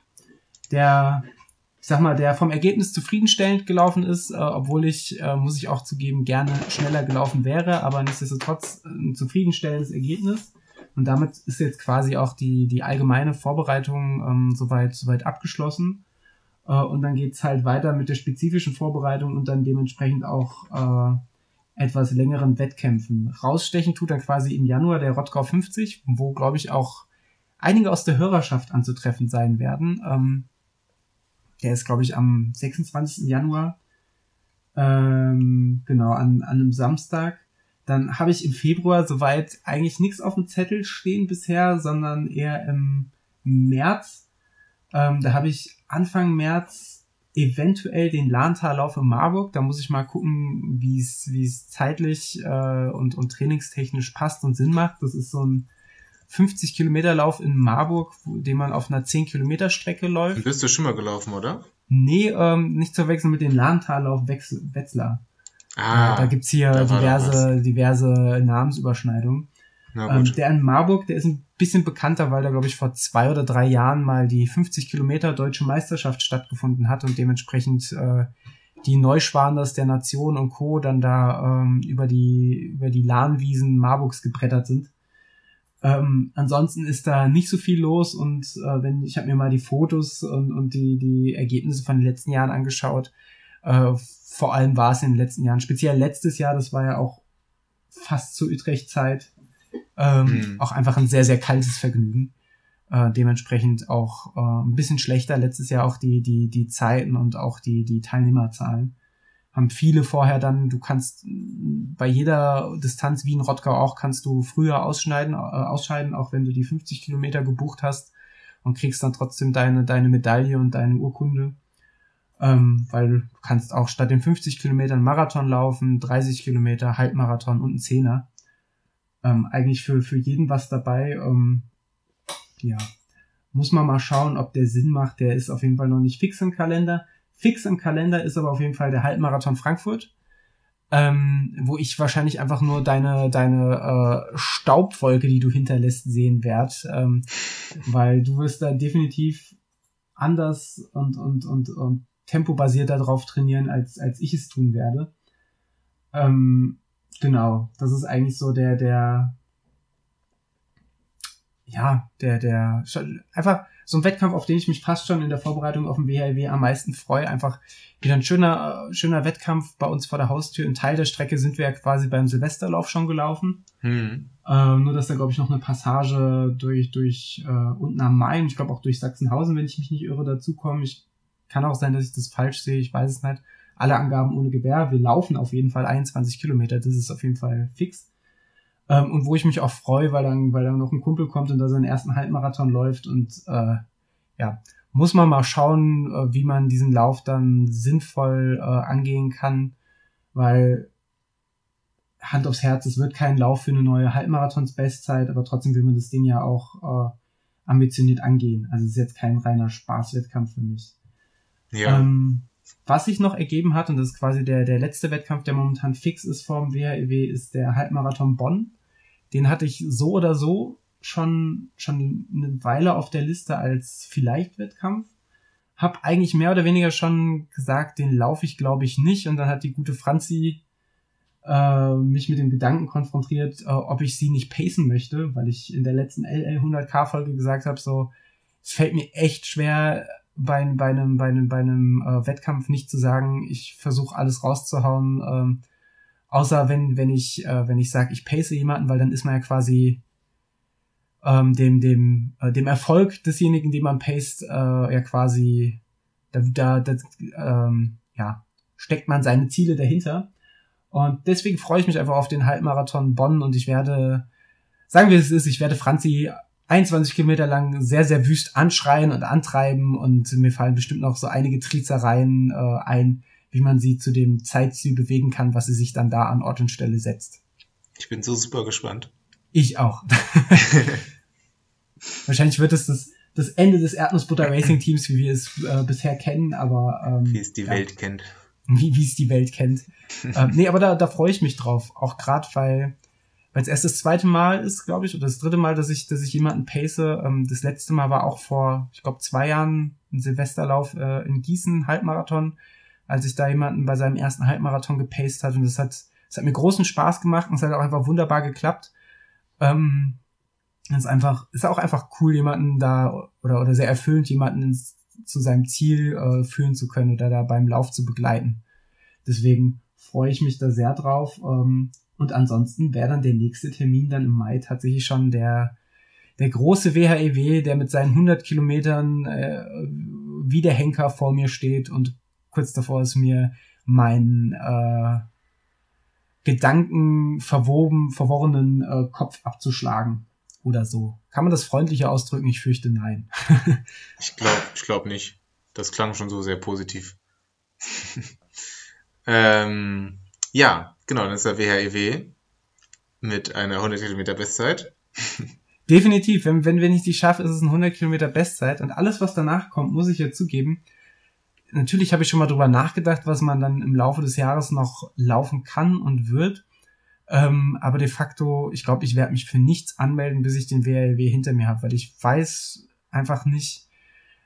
Der sag mal, der vom Ergebnis zufriedenstellend gelaufen ist, äh, obwohl ich, äh, muss ich auch zugeben, gerne schneller gelaufen wäre, aber nichtsdestotrotz ein zufriedenstellendes Ergebnis. Und damit ist jetzt quasi auch die, die allgemeine Vorbereitung ähm, soweit, soweit abgeschlossen. Äh, und dann geht's halt weiter mit der spezifischen Vorbereitung und dann dementsprechend auch äh, etwas längeren Wettkämpfen. Rausstechen tut dann quasi im Januar der Rottgau 50, wo, glaube ich, auch einige aus der Hörerschaft anzutreffen sein werden. Ähm, der ist, glaube ich, am 26. Januar. Ähm, genau, an, an einem Samstag. Dann habe ich im Februar soweit eigentlich nichts auf dem Zettel stehen bisher, sondern eher im März. Ähm, da habe ich Anfang März eventuell den Lahntallauf in Marburg. Da muss ich mal gucken, wie es wie es zeitlich äh, und, und trainingstechnisch passt und Sinn macht. Das ist so ein 50 Kilometer Lauf in Marburg, den man auf einer 10 Kilometer Strecke läuft. Dann bist du schon mal gelaufen, oder? Nee, ähm, nicht zu wechseln mit dem Lahntallauf Wetzlar. Ah, äh, da gibt's hier diverse, diverse Namensüberschneidungen. Ähm, der in Marburg, der ist ein bisschen bekannter, weil da, glaube ich, vor zwei oder drei Jahren mal die 50 Kilometer deutsche Meisterschaft stattgefunden hat und dementsprechend äh, die Neuschwaners der Nation und Co. dann da ähm, über die über die Lahnwiesen Marburgs gebrettert sind. Ähm, ansonsten ist da nicht so viel los und äh, wenn ich habe mir mal die Fotos und, und die, die Ergebnisse von den letzten Jahren angeschaut. Äh, vor allem war es in den letzten Jahren, speziell letztes Jahr, das war ja auch fast zur Utrecht-Zeit, ähm, mhm. auch einfach ein sehr, sehr kaltes Vergnügen. Äh, dementsprechend auch äh, ein bisschen schlechter letztes Jahr auch die, die, die Zeiten und auch die, die Teilnehmerzahlen. Haben viele vorher dann, du kannst bei jeder Distanz wie in Rottgau auch, kannst du früher ausschneiden, äh, ausscheiden, auch wenn du die 50 Kilometer gebucht hast und kriegst dann trotzdem deine, deine Medaille und deine Urkunde. Ähm, weil du kannst auch statt den 50 Kilometern Marathon laufen, 30 Kilometer, Halbmarathon und ein Zehner. Ähm, eigentlich für, für jeden was dabei. Ähm, ja, muss man mal schauen, ob der Sinn macht. Der ist auf jeden Fall noch nicht fix im Kalender. Fix im Kalender ist aber auf jeden Fall der Halbmarathon Frankfurt, ähm, wo ich wahrscheinlich einfach nur deine deine äh, Staubwolke, die du hinterlässt, sehen werd, ähm, weil du wirst da definitiv anders und und und, und tempobasierter drauf trainieren, als als ich es tun werde. Ähm, genau, das ist eigentlich so der der ja der der einfach so ein Wettkampf, auf den ich mich fast schon in der Vorbereitung auf den WHW am meisten freue. Einfach wieder ein schöner, schöner Wettkampf bei uns vor der Haustür. Ein Teil der Strecke sind wir ja quasi beim Silvesterlauf schon gelaufen. Mhm. Ähm, nur, dass da, glaube ich, noch eine Passage durch, durch äh, unten am Main, ich glaube auch durch Sachsenhausen, wenn ich mich nicht irre, dazukommen. Ich kann auch sein, dass ich das falsch sehe, ich weiß es nicht. Alle Angaben ohne Gewehr. Wir laufen auf jeden Fall 21 Kilometer, das ist auf jeden Fall fix. Ähm, und wo ich mich auch freue, weil dann, weil dann noch ein Kumpel kommt und da seinen ersten Halbmarathon läuft und äh, ja, muss man mal schauen, äh, wie man diesen Lauf dann sinnvoll äh, angehen kann, weil Hand aufs Herz, es wird kein Lauf für eine neue Halbmarathons-Bestzeit, aber trotzdem will man das Ding ja auch äh, ambitioniert angehen. Also es ist jetzt kein reiner Spaßwettkampf für mich. Ja. Ähm, was sich noch ergeben hat, und das ist quasi der, der letzte Wettkampf, der momentan fix ist vom WHEW, ist der Halbmarathon Bonn den hatte ich so oder so schon, schon eine Weile auf der Liste als Vielleicht-Wettkampf. Hab eigentlich mehr oder weniger schon gesagt, den laufe ich glaube ich nicht. Und dann hat die gute Franzi äh, mich mit dem Gedanken konfrontiert, äh, ob ich sie nicht pacen möchte, weil ich in der letzten LL 100k Folge gesagt habe, so, es fällt mir echt schwer, bei, bei einem, bei einem, bei einem äh, Wettkampf nicht zu sagen, ich versuche alles rauszuhauen. Ähm, Außer wenn, wenn ich, äh, wenn ich sage, ich pace jemanden, weil dann ist man ja quasi ähm, dem, dem, äh, dem Erfolg desjenigen, den man paced, äh, ja quasi, da, da, da ähm, ja, steckt man seine Ziele dahinter. Und deswegen freue ich mich einfach auf den Halbmarathon Bonn und ich werde, sagen wir es ist, ich werde Franzi 21 Kilometer lang sehr, sehr wüst anschreien und antreiben und mir fallen bestimmt noch so einige Triezereien äh, ein, wie man sie zu dem Zeitziel bewegen kann, was sie sich dann da an Ort und Stelle setzt. Ich bin so super gespannt. Ich auch. Wahrscheinlich wird es das, das Ende des Erdnussbutter Racing Teams, wie wir es äh, bisher kennen, aber ähm, wie es die ja, Welt kennt. Wie, wie es die Welt kennt. ähm, nee, aber da, da freue ich mich drauf. Auch gerade, weil weil es erst das zweite Mal ist, glaube ich, oder das dritte Mal, dass ich, dass ich jemanden pace. Ähm, das letzte Mal war auch vor, ich glaube, zwei Jahren ein Silvesterlauf äh, in Gießen, Halbmarathon als ich da jemanden bei seinem ersten Halbmarathon gepaced hat und das hat, das hat mir großen Spaß gemacht und es hat auch einfach wunderbar geklappt. Ähm, ist einfach, ist auch einfach cool, jemanden da oder, oder sehr erfüllend, jemanden ins, zu seinem Ziel äh, führen zu können oder da beim Lauf zu begleiten. Deswegen freue ich mich da sehr drauf. Ähm, und ansonsten wäre dann der nächste Termin dann im Mai tatsächlich schon der, der große WHEW, e der mit seinen 100 Kilometern äh, wie der Henker vor mir steht und kurz davor ist, mir meinen äh, Gedanken verwoben, verworrenen äh, Kopf abzuschlagen oder so. Kann man das freundlicher ausdrücken? Ich fürchte nein. ich glaube ich glaub nicht. Das klang schon so sehr positiv. ähm, ja, genau, das ist der WHEW mit einer 100 Kilometer Bestzeit. Definitiv, wenn, wenn, wenn ich die schaffe, ist es ein 100 Kilometer Bestzeit und alles, was danach kommt, muss ich ja zugeben, natürlich habe ich schon mal drüber nachgedacht, was man dann im Laufe des Jahres noch laufen kann und wird. Ähm, aber de facto, ich glaube, ich werde mich für nichts anmelden, bis ich den WLW hinter mir habe, weil ich weiß einfach nicht,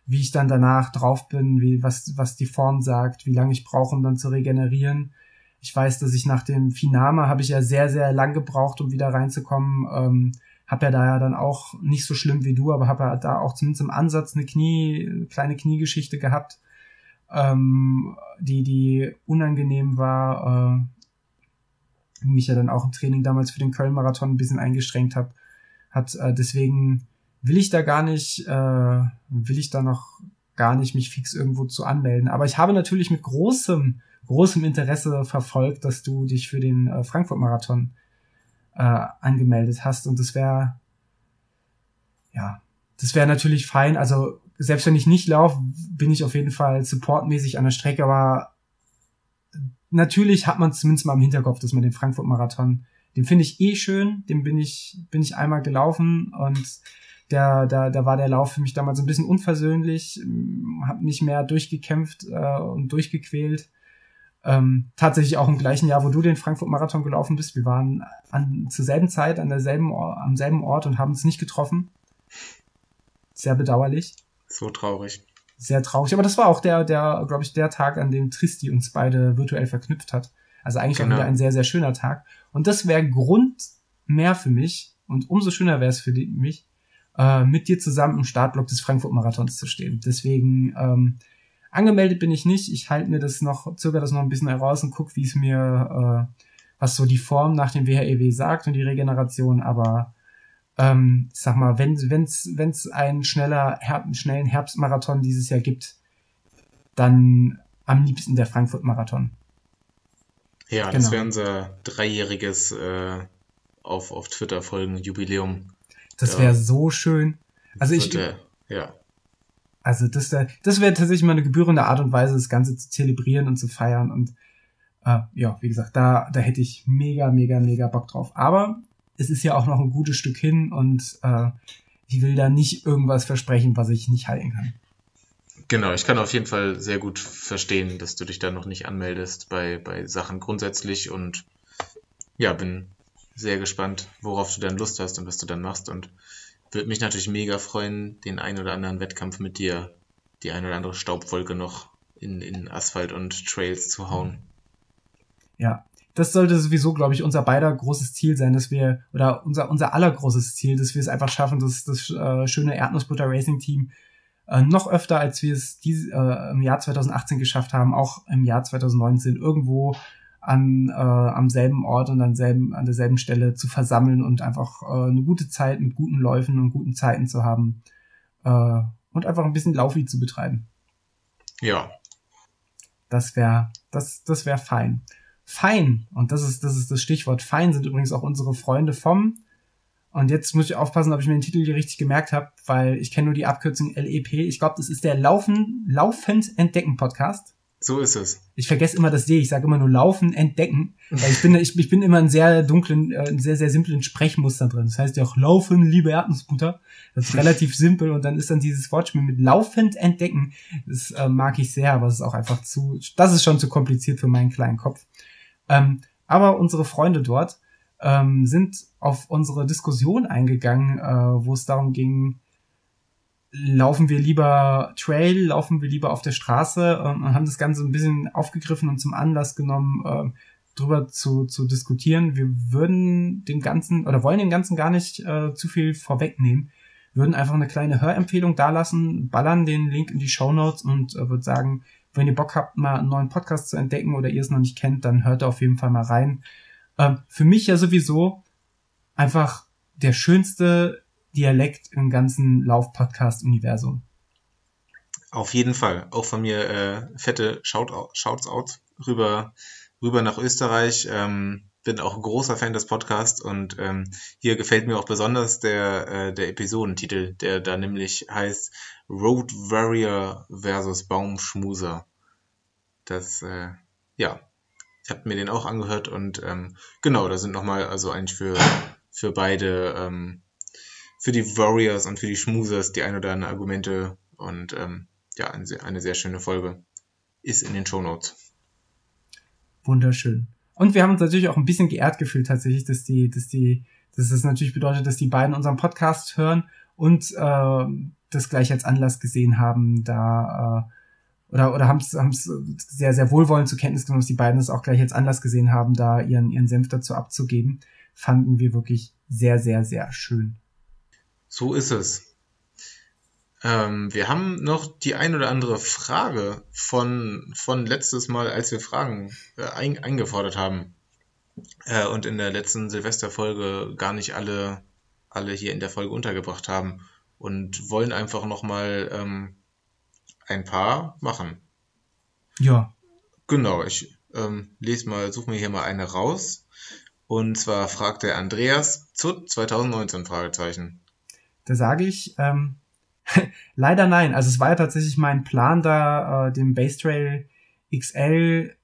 wie ich dann danach drauf bin, wie was was die Form sagt, wie lange ich brauche, um dann zu regenerieren. Ich weiß, dass ich nach dem Finama habe ich ja sehr sehr lang gebraucht, um wieder reinzukommen. Ähm, habe ja da ja dann auch nicht so schlimm wie du, aber habe ja da auch zumindest im Ansatz eine Knie kleine Kniegeschichte gehabt ähm, die, die unangenehm war, äh, mich ja dann auch im Training damals für den Köln-Marathon ein bisschen eingeschränkt habe, hat. Äh, deswegen will ich da gar nicht, äh, will ich da noch gar nicht, mich fix irgendwo zu anmelden. Aber ich habe natürlich mit großem, großem Interesse verfolgt, dass du dich für den äh, Frankfurt-Marathon äh, angemeldet hast. Und das wäre, ja, das wäre natürlich fein. Also selbst wenn ich nicht laufe, bin ich auf jeden Fall supportmäßig an der Strecke, aber natürlich hat man zumindest mal im Hinterkopf, dass man den Frankfurt-Marathon, den finde ich eh schön, den bin ich, bin ich einmal gelaufen und der, da, da war der Lauf für mich damals ein bisschen unversöhnlich, habe nicht mehr durchgekämpft äh, und durchgequält. Ähm, tatsächlich auch im gleichen Jahr, wo du den Frankfurt-Marathon gelaufen bist. Wir waren an, zur selben Zeit an derselben, am selben Ort und haben uns nicht getroffen. Sehr bedauerlich. So traurig. Sehr traurig. Aber das war auch der, der, glaube ich, der Tag, an dem Tristi uns beide virtuell verknüpft hat. Also eigentlich genau. auch wieder ein sehr, sehr schöner Tag. Und das wäre Grund mehr für mich und umso schöner wäre es für die, mich, äh, mit dir zusammen im Startblock des Frankfurt-Marathons zu stehen. Deswegen ähm, angemeldet bin ich nicht. Ich halte mir das noch, zögere das noch ein bisschen heraus und guck, wie es mir, äh, was so die Form nach dem WHEW e sagt und die Regeneration. Aber ähm, ich sag mal, wenn wenn's wenn's einen schneller Her schnellen Herbstmarathon dieses Jahr gibt, dann am liebsten der Frankfurt-Marathon. Ja, genau. das wäre unser dreijähriges äh, auf, auf Twitter folgen Jubiläum. Das wäre ja. so schön. Also ich. Der, ja. Also das, das wäre tatsächlich mal eine gebührende Art und Weise, das Ganze zu zelebrieren und zu feiern. Und äh, ja, wie gesagt, da, da hätte ich mega, mega, mega Bock drauf. Aber es ist ja auch noch ein gutes Stück hin und äh, ich will da nicht irgendwas versprechen, was ich nicht halten kann. Genau, ich kann auf jeden Fall sehr gut verstehen, dass du dich da noch nicht anmeldest bei, bei Sachen grundsätzlich und ja, bin sehr gespannt, worauf du dann Lust hast und was du dann machst und würde mich natürlich mega freuen, den ein oder anderen Wettkampf mit dir, die ein oder andere Staubwolke noch in, in Asphalt und Trails zu hauen. Ja, das sollte sowieso, glaube ich, unser beider großes Ziel sein, dass wir, oder unser, unser allergroßes Ziel, dass wir es einfach schaffen, dass das äh, schöne Erdnussbutter Racing Team äh, noch öfter, als wir es dies, äh, im Jahr 2018 geschafft haben, auch im Jahr 2019 irgendwo an, äh, am selben Ort und an, selben, an derselben Stelle zu versammeln und einfach äh, eine gute Zeit mit guten Läufen und guten Zeiten zu haben äh, und einfach ein bisschen Laufi zu betreiben. Ja. Das wäre das, das wäre fein. Fein, und das ist, das ist das Stichwort. Fein sind übrigens auch unsere Freunde vom und jetzt muss ich aufpassen, ob ich mir den Titel hier richtig gemerkt habe, weil ich kenne nur die Abkürzung LEP. Ich glaube, das ist der Laufen, Laufend Entdecken Podcast. So ist es. Ich vergesse immer das D, ich sage immer nur laufen, entdecken. Weil ich bin, ich, ich bin immer in sehr dunklen, äh, sehr, sehr simplen Sprechmuster drin. Das heißt ja auch laufen, liebe Erdnussbutter. Das ist relativ simpel und dann ist dann dieses Wortspiel mit laufend entdecken. Das äh, mag ich sehr, aber es ist auch einfach zu, das ist schon zu kompliziert für meinen kleinen Kopf. Ähm, aber unsere Freunde dort ähm, sind auf unsere Diskussion eingegangen, äh, wo es darum ging, laufen wir lieber Trail, laufen wir lieber auf der Straße ähm, und haben das Ganze ein bisschen aufgegriffen und zum Anlass genommen, äh, drüber zu, zu diskutieren. Wir würden dem Ganzen oder wollen dem Ganzen gar nicht äh, zu viel vorwegnehmen. Würden einfach eine kleine Hörempfehlung dalassen, ballern den Link in die Show Notes und äh, würde sagen, wenn ihr Bock habt, mal einen neuen Podcast zu entdecken oder ihr es noch nicht kennt, dann hört da auf jeden Fall mal rein. Ähm, für mich ja sowieso einfach der schönste Dialekt im ganzen Lauf-Podcast-Universum. Auf jeden Fall. Auch von mir äh, fette Shoutout, Shouts out rüber, rüber nach Österreich. Ähm, bin auch großer Fan des Podcasts und ähm, hier gefällt mir auch besonders der, äh, der Episodentitel, der da nämlich heißt Road Warrior versus Baumschmuser. Das, äh, ja, ich habe mir den auch angehört und ähm, genau, da sind nochmal, also eigentlich für, für beide ähm, für die Warriors und für die Schmusers die ein oder anderen Argumente und ähm, ja, eine, eine sehr schöne Folge. Ist in den Show Notes. Wunderschön. Und wir haben uns natürlich auch ein bisschen geehrt gefühlt tatsächlich, dass die, dass die, dass das natürlich bedeutet, dass die beiden unseren Podcast hören und äh, das gleich als Anlass gesehen haben, da äh, oder oder haben es sehr sehr wohlwollend zur Kenntnis genommen, dass die beiden es auch gleich als Anlass gesehen haben, da ihren ihren Senf dazu abzugeben, fanden wir wirklich sehr sehr sehr schön. So ist es. Ähm, wir haben noch die ein oder andere Frage von, von letztes Mal, als wir Fragen äh, ein, eingefordert haben. Äh, und in der letzten Silvesterfolge gar nicht alle, alle hier in der Folge untergebracht haben. Und wollen einfach nochmal ähm, ein paar machen. Ja. Genau, ich ähm, lese mal, suche mir hier mal eine raus. Und zwar fragt der Andreas zu 2019 Fragezeichen. Da sage ich, ähm, leider nein. Also es war ja tatsächlich mein Plan, da äh, den Base Trail XL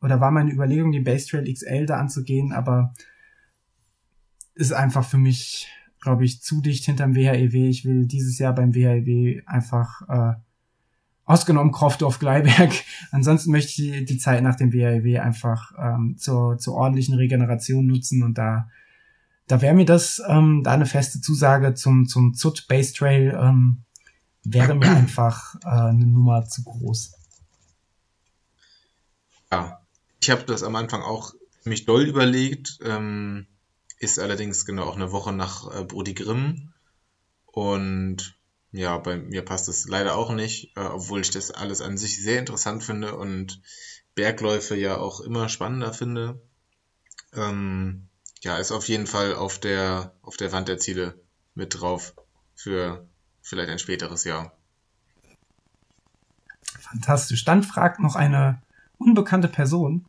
oder war meine Überlegung, den Base Trail XL da anzugehen, aber ist einfach für mich, glaube ich, zu dicht hinterm WHEW. Ich will dieses Jahr beim WHEW einfach äh, ausgenommen Krofdorf Gleiberg. Ansonsten möchte ich die Zeit nach dem WHEW einfach ähm, zur, zur ordentlichen Regeneration nutzen und da da wäre mir das ähm, da eine feste Zusage zum zum ZUT Base Trail ähm, wäre mir einfach äh, eine Nummer zu groß. Ja, ich habe das am Anfang auch mich doll überlegt. Ähm, ist allerdings genau auch eine Woche nach äh, Brody Grimm. Und ja, bei mir passt es leider auch nicht, äh, obwohl ich das alles an sich sehr interessant finde und Bergläufe ja auch immer spannender finde. Ähm, ja, ist auf jeden Fall auf der, auf der Wand der Ziele mit drauf für vielleicht ein späteres Jahr. Fantastisch. Dann fragt noch eine unbekannte Person,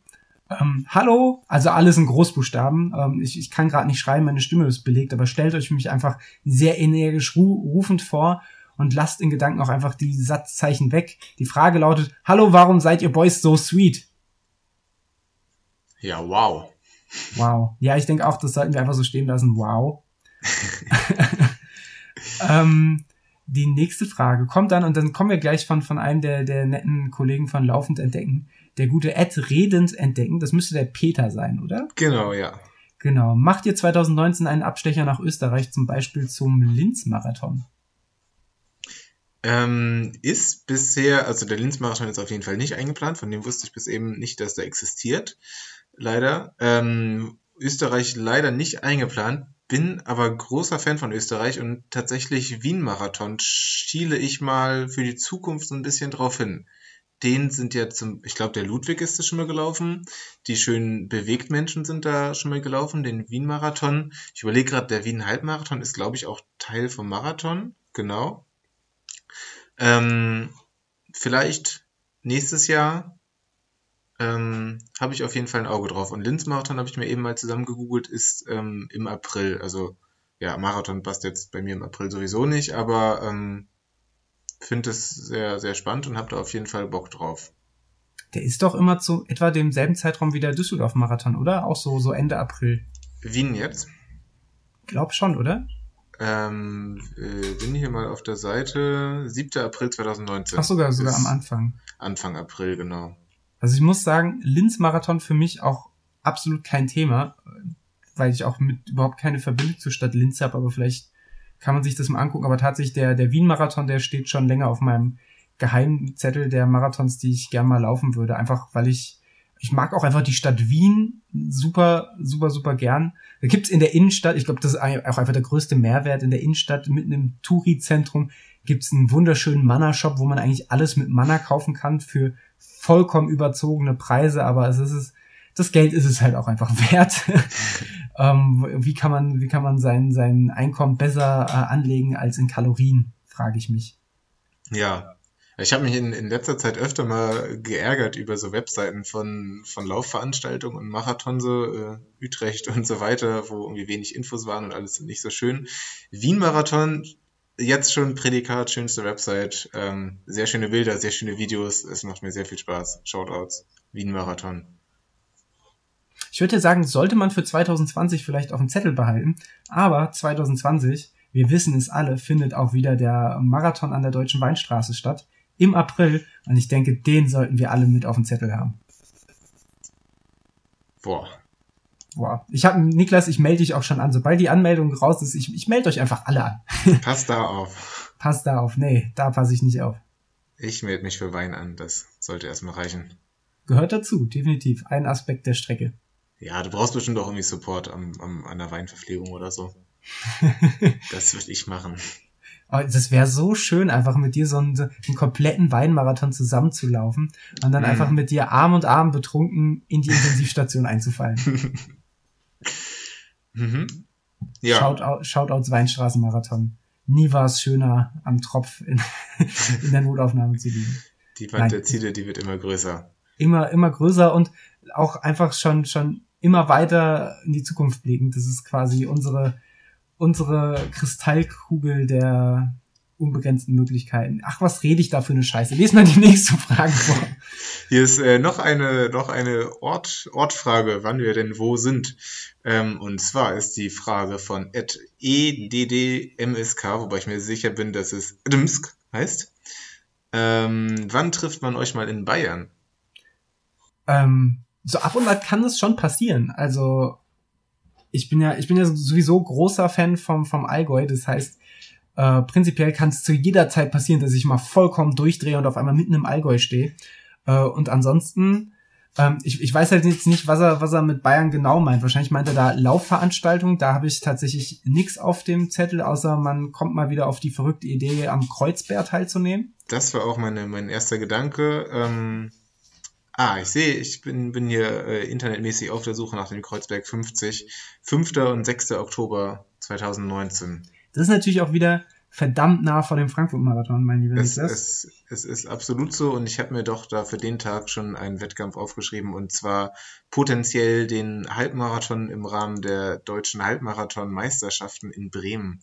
ähm, hallo, also alles in Großbuchstaben. Ähm, ich, ich kann gerade nicht schreiben, meine Stimme ist belegt, aber stellt euch mich einfach sehr energisch ru rufend vor und lasst in Gedanken auch einfach die Satzzeichen weg. Die Frage lautet, hallo, warum seid ihr Boys so sweet? Ja, wow. Wow. Ja, ich denke auch, das sollten wir einfach so stehen lassen. Wow. ähm, die nächste Frage kommt dann, und dann kommen wir gleich von, von einem der, der netten Kollegen von Laufend Entdecken der gute Ed redend entdecken. Das müsste der Peter sein, oder? Genau, ja. Genau. Macht ihr 2019 einen Abstecher nach Österreich, zum Beispiel zum Linz-Marathon? Ähm, ist bisher, also der Linz-Marathon ist auf jeden Fall nicht eingeplant, von dem wusste ich bis eben nicht, dass der existiert. Leider. Ähm, Österreich leider nicht eingeplant, bin aber großer Fan von Österreich und tatsächlich Wien-Marathon schiele ich mal für die Zukunft so ein bisschen drauf hin den sind ja zum, ich glaube, der Ludwig ist das schon mal gelaufen. Die schönen Bewegtmenschen sind da schon mal gelaufen, den Wien-Marathon. Ich überlege gerade, der Wien-Halbmarathon ist, glaube ich, auch Teil vom Marathon. Genau. Ähm, vielleicht nächstes Jahr ähm, habe ich auf jeden Fall ein Auge drauf. Und Linz-Marathon habe ich mir eben mal zusammen gegoogelt, ist ähm, im April. Also ja, Marathon passt jetzt bei mir im April sowieso nicht, aber ähm, finde es sehr, sehr spannend und habe da auf jeden Fall Bock drauf. Der ist doch immer zu etwa demselben Zeitraum wie der Düsseldorf-Marathon, oder? Auch so, so Ende April. Wien jetzt? Glaub schon, oder? Ähm, äh, bin hier mal auf der Seite. 7. April 2019. Ach, sogar, sogar am Anfang. Anfang April, genau. Also ich muss sagen, Linz-Marathon für mich auch absolut kein Thema, weil ich auch mit überhaupt keine Verbindung zur Stadt Linz habe, aber vielleicht kann man sich das mal angucken. Aber tatsächlich der, der Wien-Marathon, der steht schon länger auf meinem Geheimzettel der Marathons, die ich gern mal laufen würde. Einfach, weil ich, ich mag auch einfach die Stadt Wien super, super, super gern. Da gibt's in der Innenstadt, ich glaube, das ist auch einfach der größte Mehrwert, in der Innenstadt mitten im Touri-Zentrum gibt's einen wunderschönen Manna-Shop, wo man eigentlich alles mit Manna kaufen kann für vollkommen überzogene Preise, aber es ist, das Geld ist es halt auch einfach wert. ähm, wie kann man, wie kann man sein, sein Einkommen besser äh, anlegen als in Kalorien, frage ich mich. Ja. Ich habe mich in, in letzter Zeit öfter mal geärgert über so Webseiten von, von Laufveranstaltungen und Marathon, so äh, Utrecht und so weiter, wo irgendwie wenig Infos waren und alles nicht so schön. Wien-Marathon, jetzt schon Prädikat, schönste Website, ähm, sehr schöne Bilder, sehr schöne Videos, es macht mir sehr viel Spaß. Shoutouts, Wien-Marathon. Ich würde sagen, sollte man für 2020 vielleicht auf dem Zettel behalten, aber 2020, wir wissen es alle, findet auch wieder der Marathon an der Deutschen Weinstraße statt im April und ich denke, den sollten wir alle mit auf dem Zettel haben. Boah. Boah. Ich habe Niklas, ich melde dich auch schon an. Sobald die Anmeldung raus ist, ich, ich melde euch einfach alle an. Pass da auf. Pass da auf. Nee, da passe ich nicht auf. Ich melde mich für Wein an. Das sollte erstmal reichen. Gehört dazu, definitiv. Ein Aspekt der Strecke. Ja, du brauchst bestimmt auch irgendwie Support am, am, an der Weinverpflegung oder so. das würde ich machen. Oh, das wäre so schön, einfach mit dir so einen, so einen kompletten Weinmarathon zusammenzulaufen und dann mm. einfach mit dir Arm und Arm betrunken in die Intensivstation einzufallen. mhm. Ja. Shoutout, Shoutouts Weinstraßenmarathon. nie war es schöner, am Tropf in, in der Notaufnahme zu liegen. Die Wand Nein. der Ziele, die wird immer größer. Immer, immer größer und auch einfach schon, schon immer weiter in die Zukunft blickend. Das ist quasi unsere, unsere Kristallkugel der unbegrenzten Möglichkeiten. Ach, was rede ich da für eine Scheiße? Lies mal die nächste Frage vor. Hier ist äh, noch eine, noch eine Ort, Ortfrage, wann wir denn wo sind. Ähm, und zwar ist die Frage von EDDMSK, wobei ich mir sicher bin, dass es Dmsk heißt. Ähm, wann trifft man euch mal in Bayern? Ähm, so ab und an kann es schon passieren. Also ich bin ja, ich bin ja sowieso großer Fan vom, vom Allgäu. Das heißt, äh, prinzipiell kann es zu jeder Zeit passieren, dass ich mal vollkommen durchdrehe und auf einmal mitten im Allgäu stehe. Äh, und ansonsten, ähm, ich, ich weiß halt jetzt nicht, was er, was er mit Bayern genau meint. Wahrscheinlich meint er da Laufveranstaltung. Da habe ich tatsächlich nix auf dem Zettel, außer man kommt mal wieder auf die verrückte Idee, am Kreuzberg teilzunehmen. Das war auch meine, mein erster Gedanke. Ähm Ah, ich sehe, ich bin, bin hier äh, internetmäßig auf der Suche nach dem Kreuzberg 50. 5. und 6. Oktober 2019. Das ist natürlich auch wieder verdammt nah vor dem Frankfurt-Marathon, mein lieber es, Es, es ist absolut so und ich habe mir doch da für den Tag schon einen Wettkampf aufgeschrieben und zwar potenziell den Halbmarathon im Rahmen der deutschen Halbmarathon-Meisterschaften in Bremen.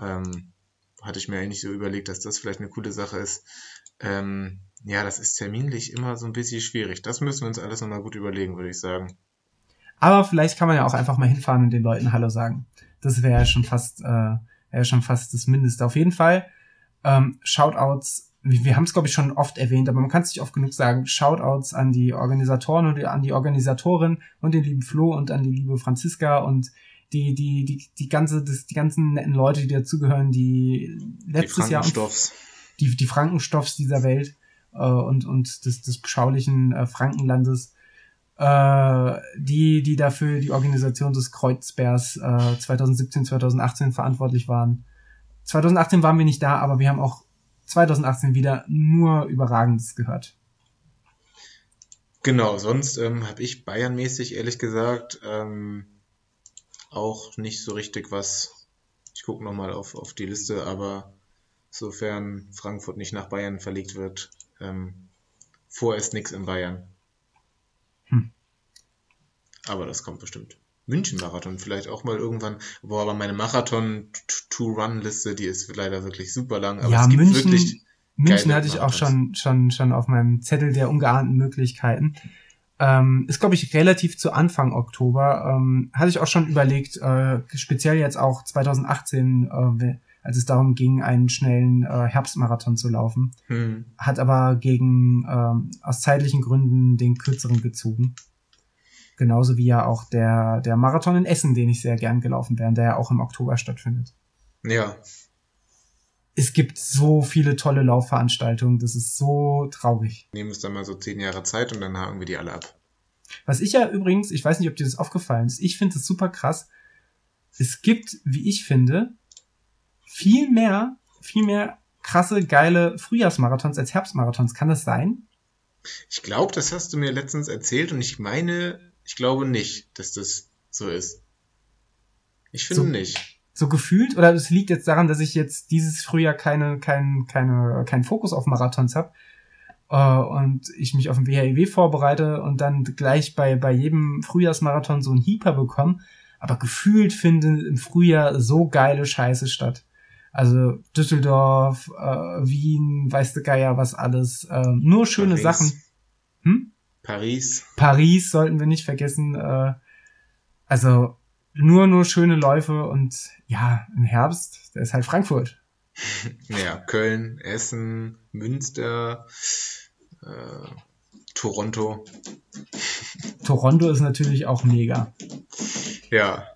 Ähm, hatte ich mir eigentlich so überlegt, dass das vielleicht eine coole Sache ist. Ähm, ja, das ist terminlich immer so ein bisschen schwierig. Das müssen wir uns alles nochmal gut überlegen, würde ich sagen. Aber vielleicht kann man ja auch einfach mal hinfahren und den Leuten Hallo sagen. Das wäre ja schon fast, äh, wäre schon fast das Mindeste. Auf jeden Fall, ähm, Shoutouts, wir, wir haben es, glaube ich, schon oft erwähnt, aber man kann es nicht oft genug sagen. Shoutouts an die Organisatoren und an die Organisatorin und den lieben Flo und an die liebe Franziska und die, die, die, die ganze, das, die ganzen netten Leute, die dazugehören, die letztes die Jahr die, die Frankenstoffs dieser Welt äh, und, und des, des beschaulichen äh, Frankenlandes äh, die, die dafür die Organisation des Kreuzbergs äh, 2017, 2018 verantwortlich waren. 2018 waren wir nicht da, aber wir haben auch 2018 wieder nur Überragendes gehört. Genau, sonst ähm, habe ich Bayernmäßig ehrlich gesagt ähm, auch nicht so richtig was. Ich gucke nochmal auf, auf die Liste, aber sofern Frankfurt nicht nach Bayern verlegt wird, ähm, vorerst nichts in Bayern. Aber das kommt bestimmt. München-Marathon vielleicht auch mal irgendwann. Boah, aber meine Marathon-to-Run-Liste, die ist leider wirklich super lang. Aber ja, es gibt München, wirklich München hatte ich auch schon, schon, schon auf meinem Zettel der ungeahnten Möglichkeiten. Ähm, ist, glaube ich, relativ zu Anfang Oktober. Ähm, hatte ich auch schon überlegt, äh, speziell jetzt auch 2018, äh, als es darum ging, einen schnellen äh, Herbstmarathon zu laufen. Hm. Hat aber gegen ähm, aus zeitlichen Gründen den kürzeren gezogen. Genauso wie ja auch der, der Marathon in Essen, den ich sehr gern gelaufen wäre, der ja auch im Oktober stattfindet. Ja. Es gibt so viele tolle Laufveranstaltungen, das ist so traurig. Nehmen es dann mal so zehn Jahre Zeit und dann haken wir die alle ab. Was ich ja übrigens, ich weiß nicht, ob dir das aufgefallen ist, ich finde es super krass. Es gibt, wie ich finde, viel mehr, viel mehr krasse, geile Frühjahrsmarathons als Herbstmarathons. Kann das sein? Ich glaube, das hast du mir letztens erzählt und ich meine, ich glaube nicht, dass das so ist. Ich finde so, nicht. So gefühlt, oder es liegt jetzt daran, dass ich jetzt dieses Frühjahr keine, kein, keine, keinen Fokus auf Marathons habe äh, und ich mich auf den WHIW vorbereite und dann gleich bei, bei jedem Frühjahrsmarathon so einen Hieper bekomme. Aber gefühlt finde im Frühjahr so geile Scheiße statt. Also Düsseldorf, äh, Wien, weißt du Geier, was alles. Äh, nur schöne Paris. Sachen. Hm? Paris. Paris sollten wir nicht vergessen. Äh, also nur, nur schöne Läufe und ja, im Herbst, der ist halt Frankfurt. ja, Köln, Essen, Münster, äh, Toronto. Toronto ist natürlich auch mega. Ja.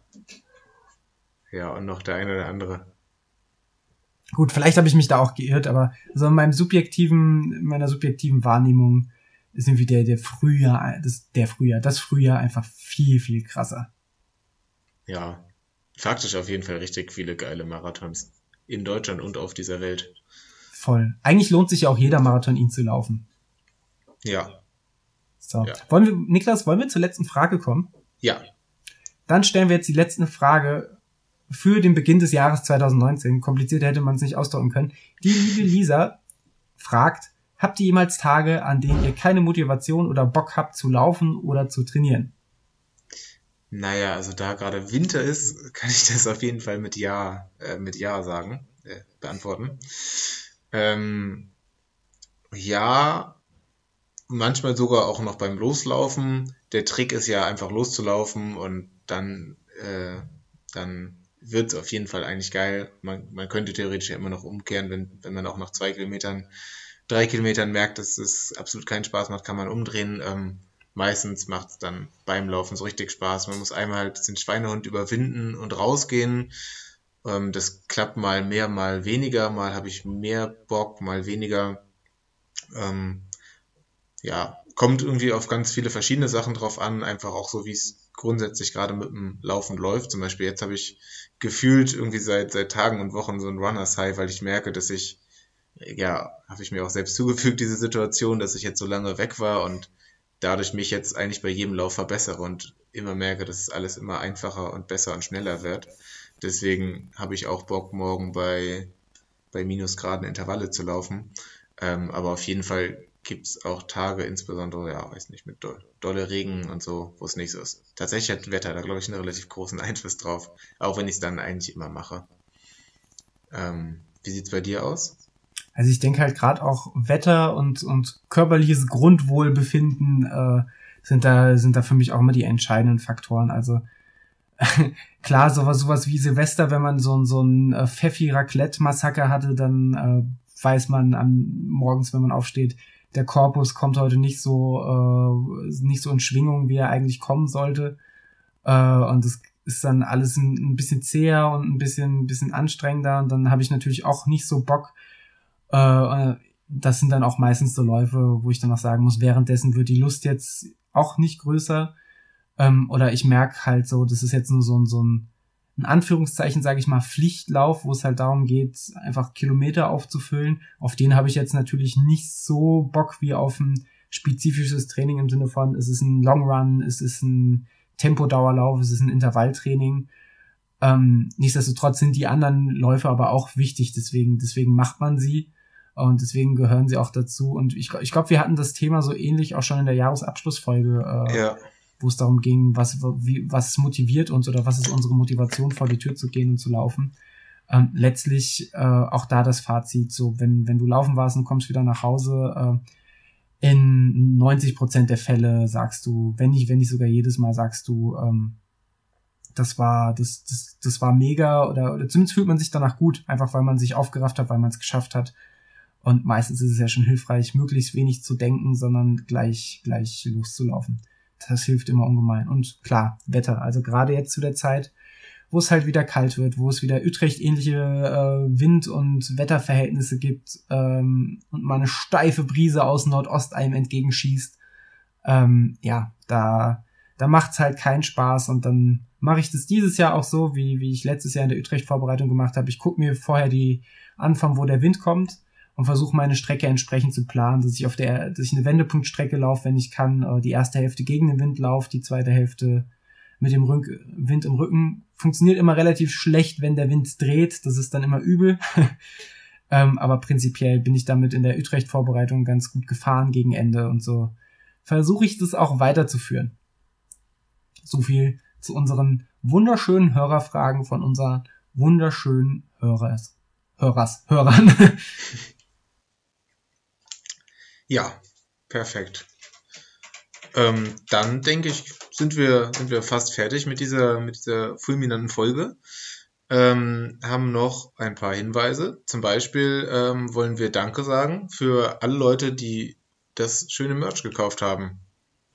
Ja, und noch der eine oder andere. Gut, vielleicht habe ich mich da auch geirrt, aber so in meinem subjektiven, in meiner subjektiven Wahrnehmung ist irgendwie der, der Frühjahr, das, der Frühjahr, das Frühjahr einfach viel, viel krasser. Ja, faktisch auf jeden Fall richtig viele geile Marathons. In Deutschland und auf dieser Welt. Voll. Eigentlich lohnt sich ja auch jeder Marathon, ihn zu laufen. Ja. So. Ja. Wollen wir, Niklas, wollen wir zur letzten Frage kommen? Ja. Dann stellen wir jetzt die letzte Frage für den Beginn des Jahres 2019. Komplizierter hätte man es nicht ausdrücken können. Die liebe Lisa fragt, habt ihr jemals Tage, an denen ihr keine Motivation oder Bock habt zu laufen oder zu trainieren? Naja, also da gerade Winter ist, kann ich das auf jeden Fall mit Ja, äh, mit Ja sagen, äh, beantworten. Ähm, ja, manchmal sogar auch noch beim Loslaufen. Der Trick ist ja einfach loszulaufen und dann, äh, dann wird es auf jeden Fall eigentlich geil. Man, man könnte theoretisch ja immer noch umkehren, wenn, wenn man auch nach zwei Kilometern, drei Kilometern merkt, dass es absolut keinen Spaß macht, kann man umdrehen. Ähm, meistens macht es dann beim Laufen so richtig Spaß. Man muss einmal den Schweinehund überwinden und rausgehen. Ähm, das klappt mal mehr, mal weniger. Mal habe ich mehr Bock, mal weniger. Ähm, ja, kommt irgendwie auf ganz viele verschiedene Sachen drauf an. Einfach auch so, wie es grundsätzlich gerade mit dem Laufen läuft. Zum Beispiel jetzt habe ich gefühlt irgendwie seit, seit Tagen und Wochen so ein Runners High, weil ich merke, dass ich, ja, habe ich mir auch selbst zugefügt, diese Situation, dass ich jetzt so lange weg war und dadurch mich jetzt eigentlich bei jedem Lauf verbessere und immer merke, dass es alles immer einfacher und besser und schneller wird. Deswegen habe ich auch Bock, morgen bei, bei Minusgraden Intervalle zu laufen. Ähm, aber auf jeden Fall gibt es auch Tage, insbesondere, ja, weiß nicht, mit do dolle Regen und so, wo es nicht so ist. Tatsächlich hat Wetter da, glaube ich, einen relativ großen Einfluss drauf, auch wenn ich es dann eigentlich immer mache. Ähm, wie sieht's bei dir aus? Also ich denke halt gerade auch Wetter und, und körperliches Grundwohlbefinden äh, sind da sind da für mich auch immer die entscheidenden Faktoren. Also klar, sowas, sowas wie Silvester, wenn man so, so ein äh, Pfeffi-Raclette-Massaker hatte, dann äh, weiß man am morgens, wenn man aufsteht, der Korpus kommt heute nicht so äh, nicht so in Schwingung, wie er eigentlich kommen sollte. Äh, und das ist dann alles ein, ein bisschen zäher und ein bisschen ein bisschen anstrengender. Und dann habe ich natürlich auch nicht so Bock. Äh, das sind dann auch meistens so Läufe, wo ich dann auch sagen muss, währenddessen wird die Lust jetzt auch nicht größer. Ähm, oder ich merke halt so, das ist jetzt nur so ein, so ein in Anführungszeichen, sage ich mal, Pflichtlauf, wo es halt darum geht, einfach Kilometer aufzufüllen. Auf den habe ich jetzt natürlich nicht so Bock wie auf ein spezifisches Training im Sinne von, es ist ein Long Run, es ist ein Tempodauerlauf, es ist ein Intervalltraining. Ähm, nichtsdestotrotz sind die anderen Läufe aber auch wichtig, deswegen, deswegen macht man sie und deswegen gehören sie auch dazu. Und ich, ich glaube, wir hatten das Thema so ähnlich auch schon in der Jahresabschlussfolge. Äh, ja wo es darum ging, was, wie, was motiviert uns oder was ist unsere Motivation, vor die Tür zu gehen und zu laufen. Ähm, letztlich äh, auch da das Fazit, so wenn, wenn du laufen warst und kommst wieder nach Hause, äh, in 90 Prozent der Fälle sagst du, wenn nicht, wenn nicht sogar jedes Mal sagst du, ähm, das war, das, das, das war mega oder, oder zumindest fühlt man sich danach gut, einfach weil man sich aufgerafft hat, weil man es geschafft hat. Und meistens ist es ja schon hilfreich, möglichst wenig zu denken, sondern gleich, gleich loszulaufen das hilft immer ungemein. Und klar, Wetter. Also gerade jetzt zu der Zeit, wo es halt wieder kalt wird, wo es wieder Utrecht-ähnliche äh, Wind- und Wetterverhältnisse gibt ähm, und mal eine steife Brise aus Nordost einem entgegenschießt. Ähm, ja, da, da macht's halt keinen Spaß und dann mache ich das dieses Jahr auch so, wie, wie ich letztes Jahr in der Utrecht-Vorbereitung gemacht habe. Ich gucke mir vorher die Anfang, wo der Wind kommt und versuche meine Strecke entsprechend zu planen, dass ich auf der, dass ich eine Wendepunktstrecke laufe, wenn ich kann, äh, die erste Hälfte gegen den Wind laufe, die zweite Hälfte mit dem Rück Wind im Rücken. Funktioniert immer relativ schlecht, wenn der Wind dreht, das ist dann immer übel. ähm, aber prinzipiell bin ich damit in der Utrecht-Vorbereitung ganz gut gefahren gegen Ende und so versuche ich das auch weiterzuführen. So viel zu unseren wunderschönen Hörerfragen von unseren wunderschönen Hörers. Hörers, Hörern. Ja, perfekt. Ähm, dann denke ich, sind wir, sind wir fast fertig mit dieser, mit dieser fulminanten Folge. Ähm, haben noch ein paar Hinweise. Zum Beispiel ähm, wollen wir Danke sagen für alle Leute, die das schöne Merch gekauft haben.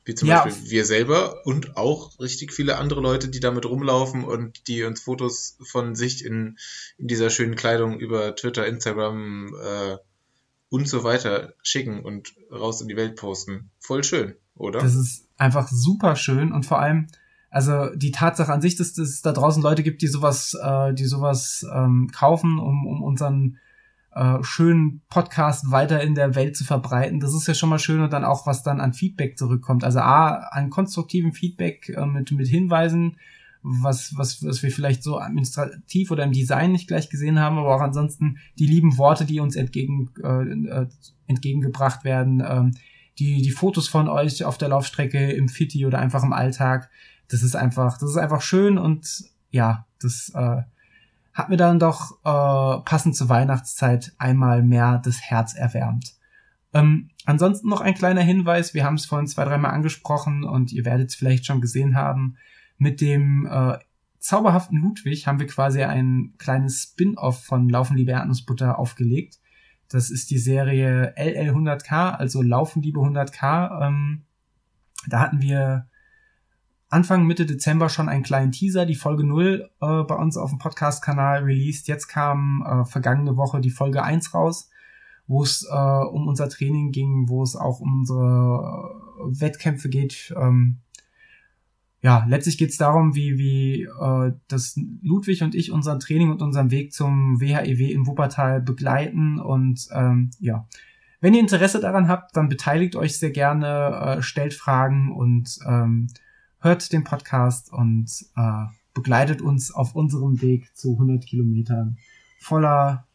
Wie zum ja. Beispiel wir selber und auch richtig viele andere Leute, die damit rumlaufen und die uns Fotos von sich in, in dieser schönen Kleidung über Twitter, Instagram, äh, und so weiter schicken und raus in die Welt posten. Voll schön, oder? Das ist einfach super schön und vor allem, also die Tatsache an sich, dass, dass es da draußen Leute gibt, die sowas, äh, die sowas ähm, kaufen, um, um unseren äh, schönen Podcast weiter in der Welt zu verbreiten. Das ist ja schon mal schön und dann auch, was dann an Feedback zurückkommt. Also A, an konstruktiven Feedback äh, mit, mit Hinweisen, was, was, was wir vielleicht so administrativ oder im Design nicht gleich gesehen haben, aber auch ansonsten die lieben Worte, die uns entgegen, äh, äh entgegengebracht werden, ähm, die, die Fotos von euch auf der Laufstrecke im Fitti oder einfach im Alltag. Das ist einfach, das ist einfach schön und ja, das äh, hat mir dann doch äh, passend zur Weihnachtszeit einmal mehr das Herz erwärmt. Ähm, ansonsten noch ein kleiner Hinweis, wir haben es vorhin zwei, dreimal angesprochen und ihr werdet es vielleicht schon gesehen haben. Mit dem äh, zauberhaften Ludwig haben wir quasi ein kleines Spin-off von Laufen liebe Erdnussbutter aufgelegt. Das ist die Serie LL100K, also Laufen liebe 100K. Ähm, da hatten wir Anfang Mitte Dezember schon einen kleinen Teaser, die Folge 0 äh, bei uns auf dem Podcast-Kanal released. Jetzt kam äh, vergangene Woche die Folge 1 raus wo es äh, um unser Training ging, wo es auch um unsere Wettkämpfe geht. Ähm, ja, letztlich geht es darum, wie, wie äh, dass Ludwig und ich unser Training und unseren Weg zum WHEW e in Wuppertal begleiten. Und ähm, ja, wenn ihr Interesse daran habt, dann beteiligt euch sehr gerne, äh, stellt Fragen und ähm, hört den Podcast und äh, begleitet uns auf unserem Weg zu 100 Kilometern voller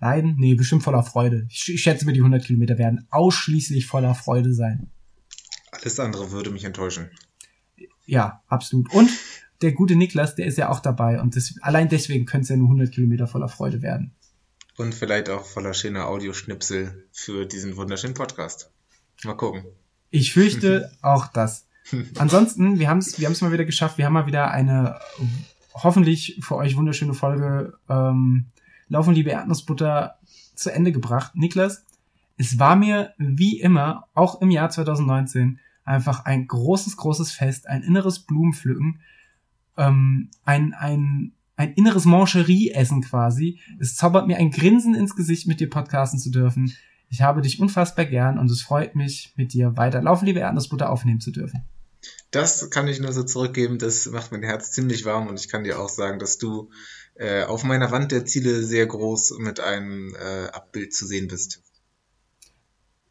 Leiden? Nee, bestimmt voller Freude. Ich, ich schätze mir, die 100 Kilometer werden ausschließlich voller Freude sein. Alles andere würde mich enttäuschen. Ja, absolut. Und der gute Niklas, der ist ja auch dabei und das, allein deswegen könnte es ja nur 100 Kilometer voller Freude werden. Und vielleicht auch voller schöner Audioschnipsel für diesen wunderschönen Podcast. Mal gucken. Ich fürchte auch das. Ansonsten, wir haben es wir haben's mal wieder geschafft. Wir haben mal wieder eine hoffentlich für euch wunderschöne Folge ähm, Laufen liebe Erdnussbutter zu Ende gebracht. Niklas, es war mir wie immer, auch im Jahr 2019, einfach ein großes, großes Fest, ein inneres Blumenpflücken, ähm, ein, ein, ein inneres Mancherie-Essen quasi. Es zaubert mir ein Grinsen ins Gesicht, mit dir podcasten zu dürfen. Ich habe dich unfassbar gern und es freut mich, mit dir weiter Laufen liebe Erdnussbutter aufnehmen zu dürfen. Das kann ich nur so zurückgeben, das macht mein Herz ziemlich warm und ich kann dir auch sagen, dass du äh, auf meiner Wand der Ziele sehr groß mit einem äh, Abbild zu sehen bist.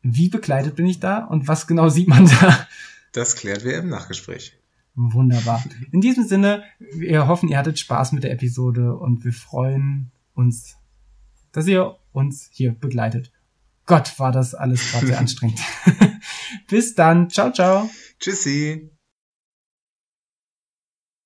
Wie bekleidet bin ich da und was genau sieht man da? Das klärt wir im Nachgespräch. Wunderbar. In diesem Sinne, wir hoffen, ihr hattet Spaß mit der Episode und wir freuen uns, dass ihr uns hier begleitet. Gott, war das alles gerade sehr anstrengend. Bis dann. Ciao, ciao. Tschüssi.